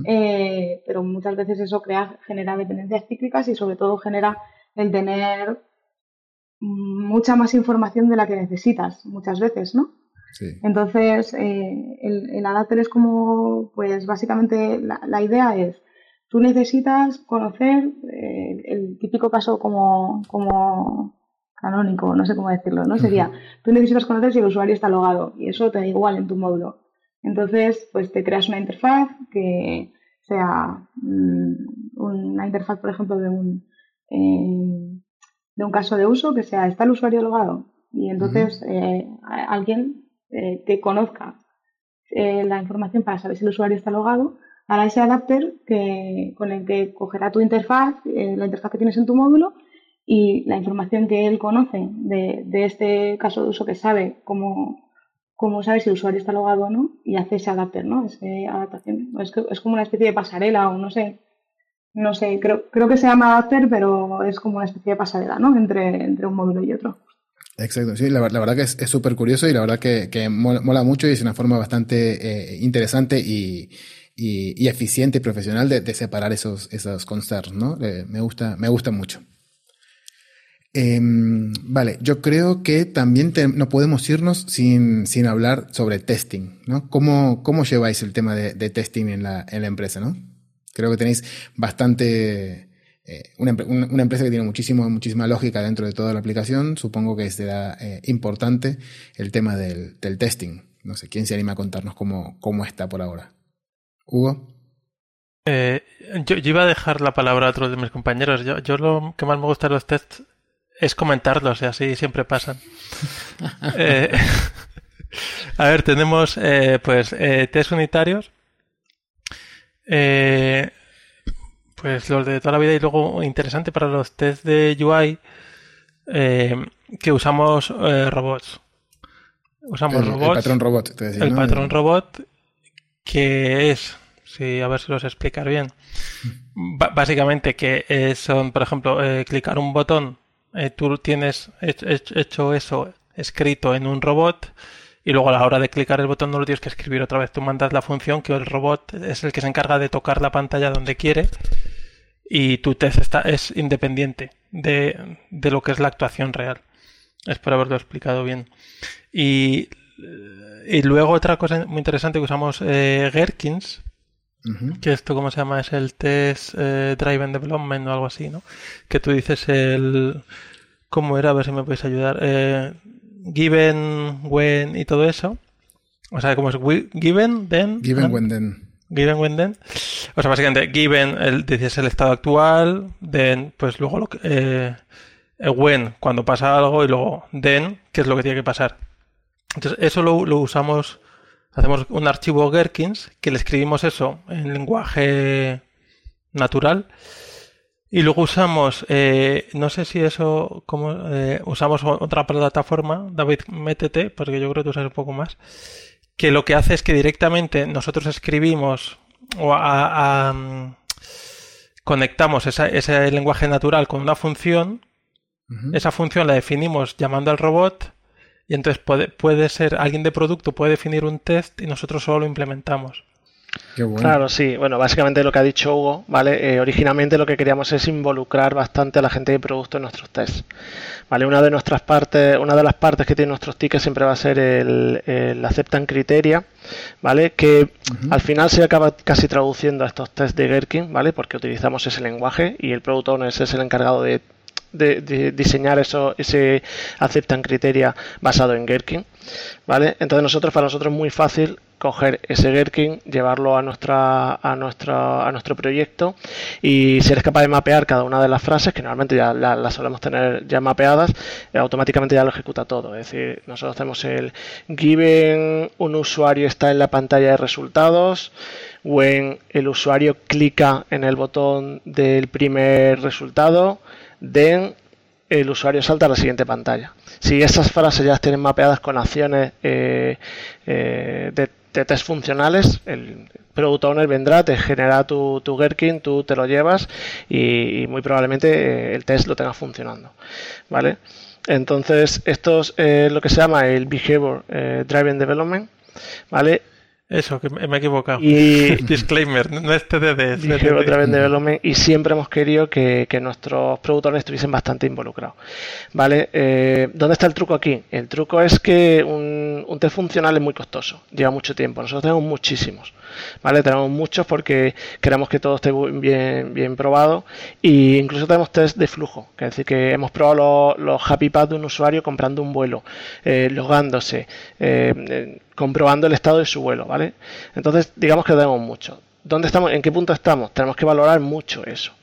eh, pero muchas veces eso crea, genera dependencias cíclicas y sobre todo genera el tener mucha más información de la que necesitas muchas veces, ¿no? Entonces, eh, el, el, adapter es como, pues básicamente la, la idea es, tú necesitas conocer eh, el típico caso como, como canónico, no sé cómo decirlo, ¿no? Sería, tú necesitas conocer si el usuario está logado y eso te da igual en tu módulo. Entonces, pues te creas una interfaz que sea mm, una interfaz, por ejemplo, de un, eh, de un caso de uso que sea, está el usuario logado. Y entonces eh, alguien eh, que conozca la información para saber si el usuario está logado, hará ese adapter que, con el que cogerá tu interfaz, la interfaz que tienes en tu módulo, y la información que él conoce de, de este caso de uso que sabe cómo, cómo sabe si el usuario está logado o no y hace ese adapter, ¿no? Ese adaptación. Es, que, es como una especie de pasarela o no sé. No sé, creo, creo que se llama adapter, pero es como una especie de pasarela, ¿no? Entre, entre un módulo y otro. Exacto, sí, la, la verdad que es súper curioso y la verdad que, que mola, mucho y es una forma bastante eh, interesante y, y, eficiente y profesional de, de separar esos, esos concerns, ¿no? Eh, me, gusta, me gusta mucho. Eh, vale, yo creo que también no podemos irnos sin, sin, hablar sobre testing, ¿no? ¿Cómo, cómo lleváis el tema de, testing en la, en la, empresa, no? Creo que tenéis bastante, eh, una, una, empresa que tiene muchísimo, muchísima lógica dentro de toda la aplicación. Supongo que será eh, importante el tema del, del, testing. No sé, ¿quién se anima a contarnos cómo, cómo está por ahora? ¿Hugo? Eh, yo, iba a dejar la palabra a otros de mis compañeros. Yo, yo lo que más me gusta de los tests es comentarlos y así siempre pasan. eh, a ver, tenemos eh, pues eh, test unitarios. Eh, pues los de toda la vida y luego interesante para los test de UI que usamos robots. Usamos el, robots. El patrón robot. Te decía, el ¿no? patrón robot que es, sí, a ver si los explicar bien. B básicamente que son, por ejemplo, clicar un botón eh, tú tienes hecho eso escrito en un robot y luego a la hora de clicar el botón no lo tienes que escribir otra vez. Tú mandas la función que el robot es el que se encarga de tocar la pantalla donde quiere y tu test es independiente de, de lo que es la actuación real. Espero haberlo explicado bien. Y, y luego otra cosa muy interesante que usamos eh, Gherkins, Uh -huh. Que esto, ¿cómo se llama? Es el test eh, Driven Development o algo así, ¿no? Que tú dices el... ¿Cómo era? A ver si me podéis ayudar. Eh, given, when y todo eso. O sea, ¿cómo es? Given, then. Given, ¿no? when, then. Given, when, then. O sea, básicamente, given, el, dices el estado actual, then, pues luego lo que... Eh, when, cuando pasa algo, y luego then, qué es lo que tiene que pasar. Entonces, eso lo, lo usamos hacemos un archivo Gherkins que le escribimos eso en lenguaje natural y luego usamos, eh, no sé si eso, como eh, usamos otra plataforma, David, métete, porque yo creo que tú sabes un poco más, que lo que hace es que directamente nosotros escribimos o a, a, conectamos esa, ese lenguaje natural con una función, uh -huh. esa función la definimos llamando al robot y entonces puede, puede ser alguien de producto puede definir un test y nosotros solo lo implementamos. Claro, sí. Bueno, básicamente lo que ha dicho Hugo, ¿vale? Eh, originalmente lo que queríamos es involucrar bastante a la gente de producto en nuestros tests. ¿Vale? Una de nuestras partes, una de las partes que tienen nuestros tickets siempre va a ser el, el aceptan criteria, ¿vale? Que al final se acaba casi traduciendo a estos tests de Gherkin, ¿vale? Porque utilizamos ese lenguaje y el product owner es el encargado de de, diseñar eso, ese aceptan criteria basado en Gherkin. ¿vale? Entonces nosotros, para nosotros es muy fácil coger ese Gherkin, llevarlo a nuestra, a nuestra, a nuestro proyecto y si eres capaz de mapear cada una de las frases, que normalmente ya las solemos tener ya mapeadas, eh, automáticamente ya lo ejecuta todo. Es decir, nosotros hacemos el given un usuario está en la pantalla de resultados, when el usuario clica en el botón del primer resultado, den el usuario salta a la siguiente pantalla. Si esas frases ya tienen mapeadas con acciones eh, eh, de, test funcionales, el Product Owner vendrá, te genera tu, tu Gherkin, tú te lo llevas y, muy probablemente eh, el test lo tenga funcionando. ¿Vale? Entonces, esto es lo que se llama el Behavior Driven Development. ¿Vale? Eso, que me he equivocado. Y disclaimer, no es TDD. Es otra vez development y siempre hemos querido que, nuestros productores estuviesen bastante involucrados. ¿Vale? Eh, ¿Dónde está el truco aquí? El truco es que un, un test funcional es muy costoso, lleva mucho tiempo. Nosotros tenemos muchísimos. ¿Vale? Tenemos muchos porque queremos que todo esté bien, bien probado e incluso tenemos test de flujo, que es decir, que hemos probado los, happy paths de un usuario comprando un vuelo, eh, logándose, eh, eh, comprobando el estado de su vuelo, ¿vale? Entonces, digamos que tenemos mucho. ¿Dónde estamos? ¿En qué punto estamos? Tenemos que valorar mucho eso.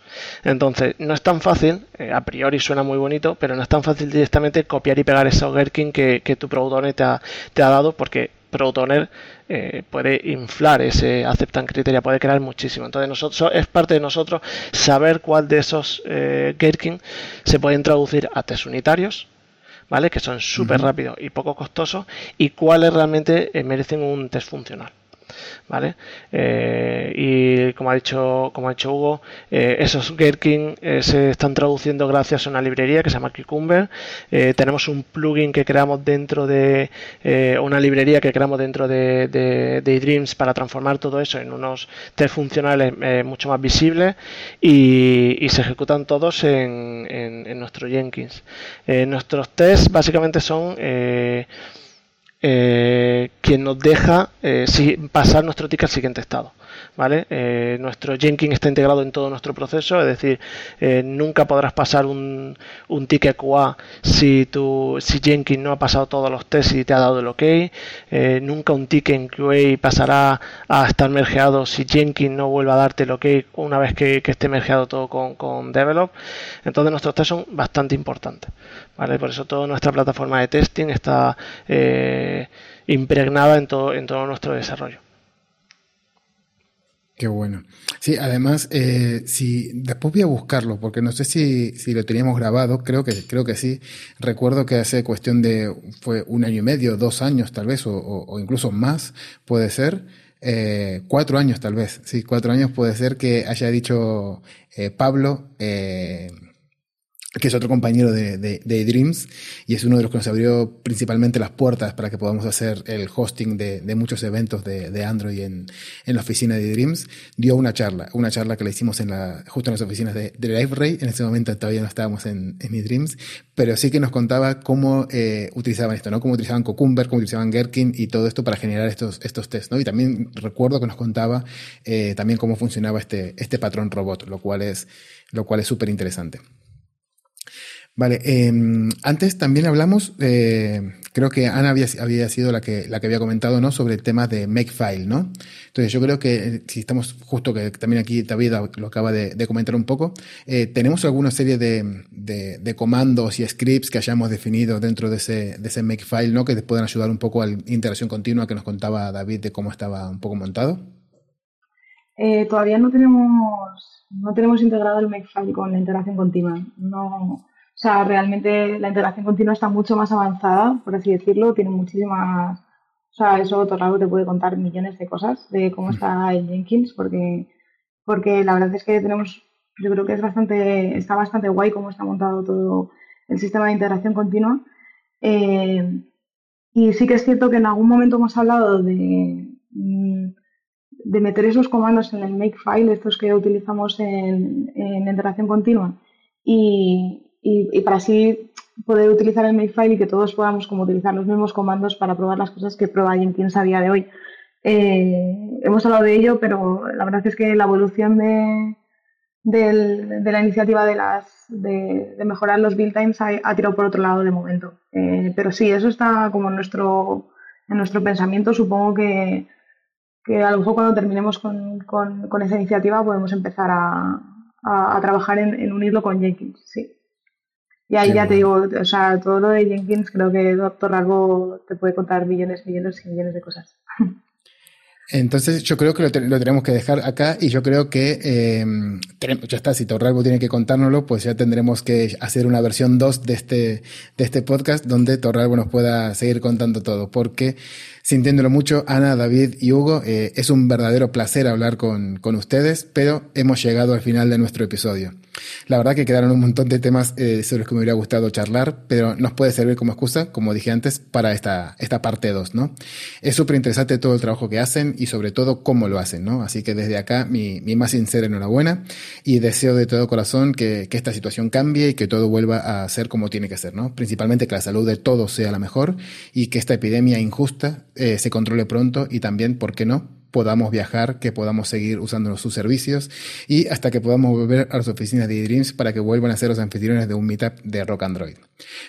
Entonces, no es tan fácil, a priori suena muy bonito, pero no es tan fácil directamente copiar y pegar ese Gherkin que, tu productor te ha, te ha dado porque Protoner eh, puede inflar ese aceptan criteria, puede crear muchísimo. Entonces nosotros es parte de nosotros saber cuál de esos eh, Gherkin se pueden traducir a test unitarios, ¿vale? Que son súper rápidos y poco costosos, y cuáles realmente eh, merecen un test funcional. ¿Vale? Eh, y como ha dicho, como ha dicho Hugo, eh, esos Gherkin eh, se están traduciendo gracias a una librería que se llama Cucumber. tenemos un plugin que creamos dentro de una librería que creamos dentro de, de, Dreams para transformar todo eso en unos test funcionales mucho más visibles y, se ejecutan todos en, en nuestro Jenkins. nuestros tests básicamente son eh, quien nos deja eh, pasar nuestro ticket al siguiente estado. ¿vale? Eh, nuestro Jenkins está integrado en todo nuestro proceso, es decir, nunca podrás pasar un, un ticket QA si, tu, si Jenkins no ha pasado todos los tests y te ha dado el OK. Nunca un ticket en QA pasará a estar mergeado si Jenkins no vuelve a darte el OK una vez que, esté mergeado todo con, con, Develop. Entonces nuestros tests son bastante importantes. ¿vale? Por eso toda nuestra plataforma de testing está impregnada en todo, en todo nuestro desarrollo. Qué bueno. Sí, además, eh, si después voy a buscarlo, porque no sé si, si lo teníamos grabado, creo que, creo que sí. Recuerdo que hace cuestión de, fue un año y medio, dos años tal vez, o, incluso más, puede ser. Eh, cuatro años tal vez, sí, cuatro años puede ser que haya dicho eh, Pablo, eh, que es otro compañero de, de, Dreams y es uno de los que nos abrió principalmente las puertas para que podamos hacer el hosting de, de muchos eventos de, Android en, en, la oficina de Dreams, dio una charla, una charla que la hicimos en la, justo en las oficinas de, de LiveRay, en ese momento todavía no estábamos en, en Dreams, pero sí que nos contaba cómo eh, utilizaban esto, ¿no? Cómo utilizaban Cucumber, cómo utilizaban Gherkin y todo esto para generar estos, estos tests, ¿no? Y también recuerdo que nos contaba eh, también cómo funcionaba este, este patrón robot, lo cual es, lo cual es súper interesante. Vale, em, antes también hablamos, eh, creo que Ana había, había, sido la que, la que había comentado, ¿no? Sobre el tema de Makefile, ¿no? Entonces yo creo que eh, si estamos justo que también aquí David lo acaba de, comentar un poco, eh, tenemos alguna serie de, de, comandos y scripts que hayamos definido dentro de ese, de ese Makefile, ¿no? Que puedan ayudar un poco a la interacción continua que nos contaba David de cómo estaba un poco montado. todavía no tenemos, no tenemos integrado el Makefile con la integración continua. No, o sea, realmente la integración continua está mucho más avanzada, por así decirlo, tiene muchísimas... O sea, eso Torrado te puede contar millones de cosas de cómo está el Jenkins, porque, porque la verdad es que tenemos, yo creo que es bastante, está bastante guay cómo está montado todo el sistema de integración continua. Eh, y sí que es cierto que en algún momento hemos hablado de, mm, de meter esos comandos en el makefile, estos que utilizamos en, en integración continua, y, y, para así poder utilizar el makefile y que todos podamos como utilizar los mismos comandos para probar las cosas que prueba Jenkins a día de hoy. Eh, hemos hablado de ello, pero la verdad es que la evolución de, de la iniciativa de, las, de, mejorar los build times ha, tirado por otro lado de momento. Eh, pero sí, eso está como en nuestro, en nuestro pensamiento. Supongo que, que a lo mejor cuando terminemos con, con, esa iniciativa podemos empezar a, a, trabajar en, en, unirlo con Jenkins. Sí. Y ahí ya te digo, o sea, todo lo de Jenkins creo que Doctor te puede contar millones, millones y millones de cosas. Entonces yo creo que lo, tenemos que dejar acá y yo creo que eh, ya está, si Torralbo tiene que contárnoslo, pues ya tendremos que hacer una versión 2 de este, de este podcast donde Torralbo nos pueda seguir contando todo, porque sintiéndolo mucho, Ana, David y Hugo, eh, es un verdadero placer hablar con, con ustedes, pero hemos llegado al final de nuestro episodio. La verdad que quedaron un montón de temas eh, sobre los que me hubiera gustado charlar, pero nos puede servir como excusa, como dije antes, para esta, esta parte 2, ¿no? Es súper interesante todo el trabajo que hacen y sobre todo cómo lo hacen, ¿no? Así que desde acá mi, mi más sincera enhorabuena y deseo de todo corazón que, que esta situación cambie y que todo vuelva a ser como tiene que ser, ¿no? Principalmente que la salud de todos sea la mejor y que esta epidemia injusta eh, se controle pronto y también, ¿por qué no? podamos viajar, que podamos seguir usando sus servicios y hasta que podamos volver a las oficinas de eDreams para que vuelvan a ser los anfitriones de un meetup de Rock Android.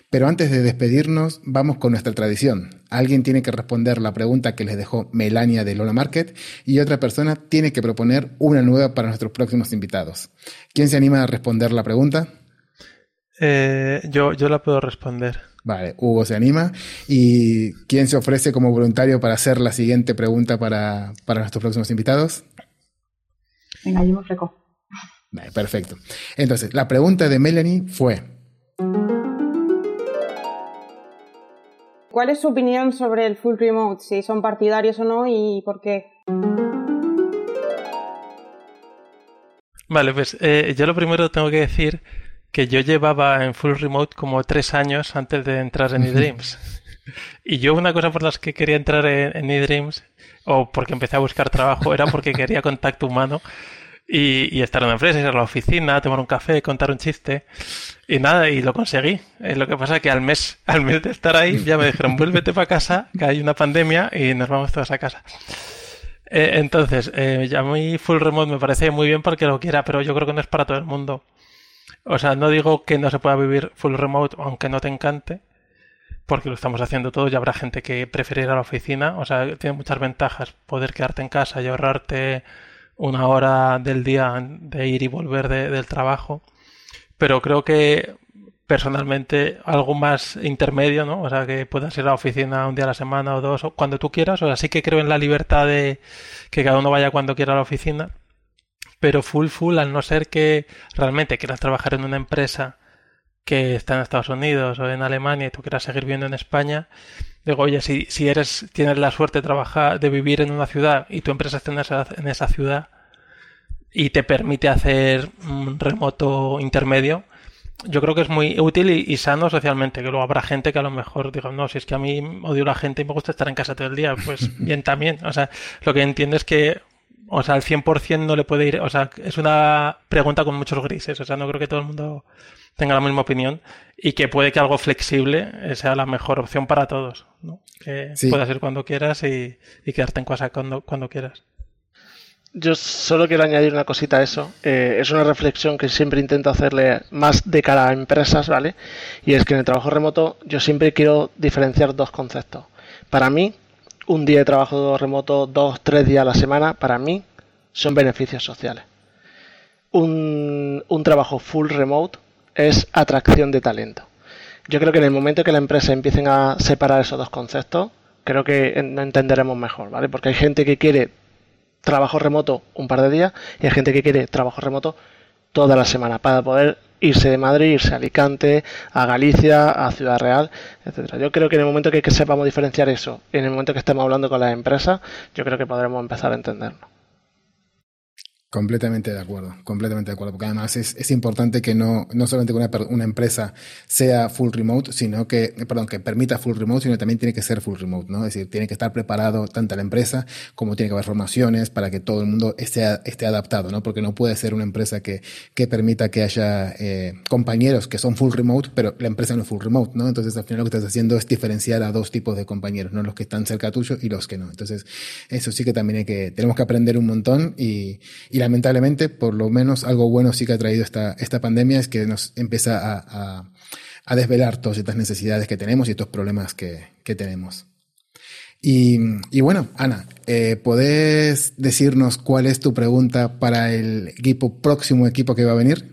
Pero antes de despedirnos, vamos con nuestra tradición. Alguien tiene que responder la pregunta que les dejó Melania de Lola Market y otra persona tiene que proponer una nueva para nuestros próximos invitados. ¿Quién se anima a responder la pregunta? Eh, yo, yo la puedo responder. Vale, Hugo se anima. ¿Y quién se ofrece como voluntario para hacer la siguiente pregunta para, nuestros próximos invitados? Venga, yo me ofrezco. Vale, perfecto. Entonces, la pregunta de Melanie fue... ¿Cuál es su opinión sobre el full remote? Si son partidarios o no y por qué. Vale, pues eh, yo lo primero tengo que decir que yo llevaba en full remote como tres años antes de entrar en eDreams. y yo una cosa por las que quería entrar en, eDreams, o porque empecé a buscar trabajo, era porque quería contacto humano y, estar en una empresa, ir a la oficina, tomar un café, contar un chiste. Y nada, y lo conseguí. Eh, lo que pasa es que al mes, al mes de estar ahí ya me dijeron, vuélvete para casa, que hay una pandemia y nos vamos todos a casa. Eh, entonces, eh, ya mi full remote me parece muy bien porque lo quiera, pero yo creo que no es para todo el mundo. O sea, no digo que no se pueda vivir full remote aunque no te encante, porque lo estamos haciendo todo y habrá gente que prefiere ir a la oficina. O sea, tiene muchas ventajas poder quedarte en casa y ahorrarte una hora del día de ir y volver del trabajo. Pero creo que personalmente algo más intermedio, ¿no? O sea, que puedas ir a la oficina un día a la semana o dos, o cuando tú quieras. O sea, sí que creo en la libertad de que cada uno vaya cuando quiera a la oficina pero full full al no ser que realmente quieras trabajar en una empresa que está en Estados Unidos o en Alemania y tú quieras seguir viviendo en España, digo, oye, si, si eres, tienes la suerte de trabajar, de vivir en una ciudad y tu empresa está en esa, en esa ciudad y te permite hacer un remoto intermedio, yo creo que es muy útil y, sano socialmente, que luego habrá gente que a lo mejor diga, no, si es que a mí odio la gente y me gusta estar en casa todo el día, pues bien también. O sea, lo que entiendo es que o sea, al 100% no le puede ir, o sea, es una pregunta con muchos grises, o sea, no creo que todo el mundo tenga la misma opinión y que puede que algo flexible sea la mejor opción para todos, ¿no? Que puedas ir cuando quieras y, quedarte en casa cuando, cuando quieras. Yo solo quiero añadir una cosita a eso. Eh, es una reflexión que siempre intento hacerle más de cara a empresas, ¿vale? Y es que en el trabajo remoto yo siempre quiero diferenciar dos conceptos. Para mí, un día de trabajo remoto, dos, tres días a la semana, para mí son beneficios sociales. Un, trabajo full remote es atracción de talento. Yo creo que en el momento que la empresa empiecen a separar esos dos conceptos, creo que entenderemos mejor, ¿vale? Porque hay gente que quiere trabajo remoto un par de días y hay gente que quiere trabajo remoto toda la semana para poder irse de Madrid, irse a Alicante, a Galicia, a Ciudad Real, etcétera. Yo creo que en el momento que, sepamos diferenciar eso, en el momento que estemos hablando con las empresas, yo creo que podremos empezar a entenderlo. Completamente de acuerdo, completamente de acuerdo, porque además es, es importante que no, no solamente que una, una, empresa sea full remote, sino que, perdón, que permita full remote, sino también tiene que ser full remote, ¿no? Es decir, tiene que estar preparado tanto la empresa como tiene que haber formaciones para que todo el mundo esté, esté adaptado, ¿no? Porque no puede ser una empresa que, que permita que haya eh, compañeros que son full remote, pero la empresa no es full remote, ¿no? Entonces al final lo que estás haciendo es diferenciar a dos tipos de compañeros, ¿no? Los que están cerca tuyo y los que no. Entonces, eso sí que también hay que, tenemos que aprender un montón y, y lamentablemente, por lo menos algo bueno sí que ha traído esta, esta pandemia es que nos empieza a, a, a desvelar todas estas necesidades que tenemos y estos problemas que, que tenemos. Y, y, bueno, Ana, eh, ¿podés decirnos cuál es tu pregunta para el equipo, próximo equipo que va a venir?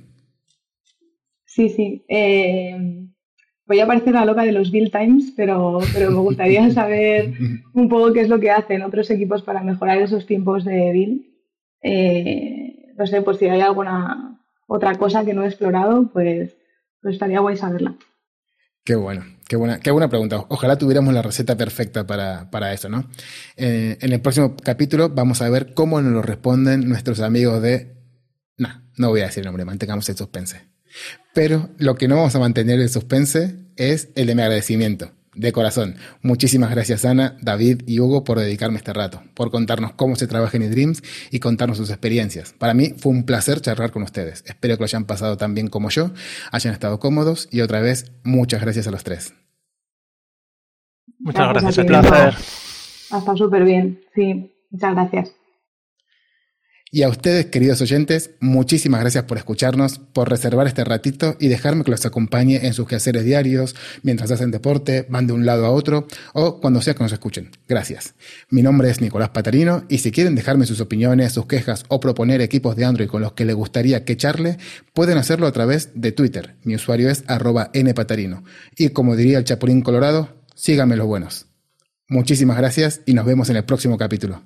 Sí, sí. Eh, voy a parecer la loca de los Build Times, pero, pero me gustaría saber un poco qué es lo que hacen otros equipos para mejorar esos tiempos de build. Eh, no sé, pues si hay alguna otra cosa que no he explorado, pues, pues estaría guay saberla. Qué bueno, qué buena, qué buena pregunta. Ojalá tuviéramos la receta perfecta para, para eso, ¿no? Eh, en el próximo capítulo vamos a ver cómo nos lo responden nuestros amigos de... No, no voy a decir el nombre, mantengamos el suspense. Pero lo que no vamos a mantener el suspense es el de mi agradecimiento de corazón. Muchísimas gracias Ana, David y Hugo por dedicarme este rato, por contarnos cómo se trabaja en eDreams y contarnos sus experiencias. Para mí fue un placer charlar con ustedes. Espero que lo hayan pasado tan bien como yo, hayan estado cómodos y otra vez muchas gracias a los tres. Muchas gracias, gracias a ti. placer. Ha estado súper bien, sí, muchas gracias. Y a ustedes, queridos oyentes, muchísimas gracias por escucharnos, por reservar este ratito y dejarme que los acompañe en sus quehaceres diarios, mientras hacen deporte, van de un lado a otro o cuando sea que nos escuchen. Gracias. Mi nombre es Nicolás Patarino y si quieren dejarme sus opiniones, sus quejas o proponer equipos de Android con los que les gustaría que charle, pueden hacerlo a través de Twitter. Mi usuario es arroba npatarino. Y como diría el Chapulín Colorado, síganme los buenos. Muchísimas gracias y nos vemos en el próximo capítulo.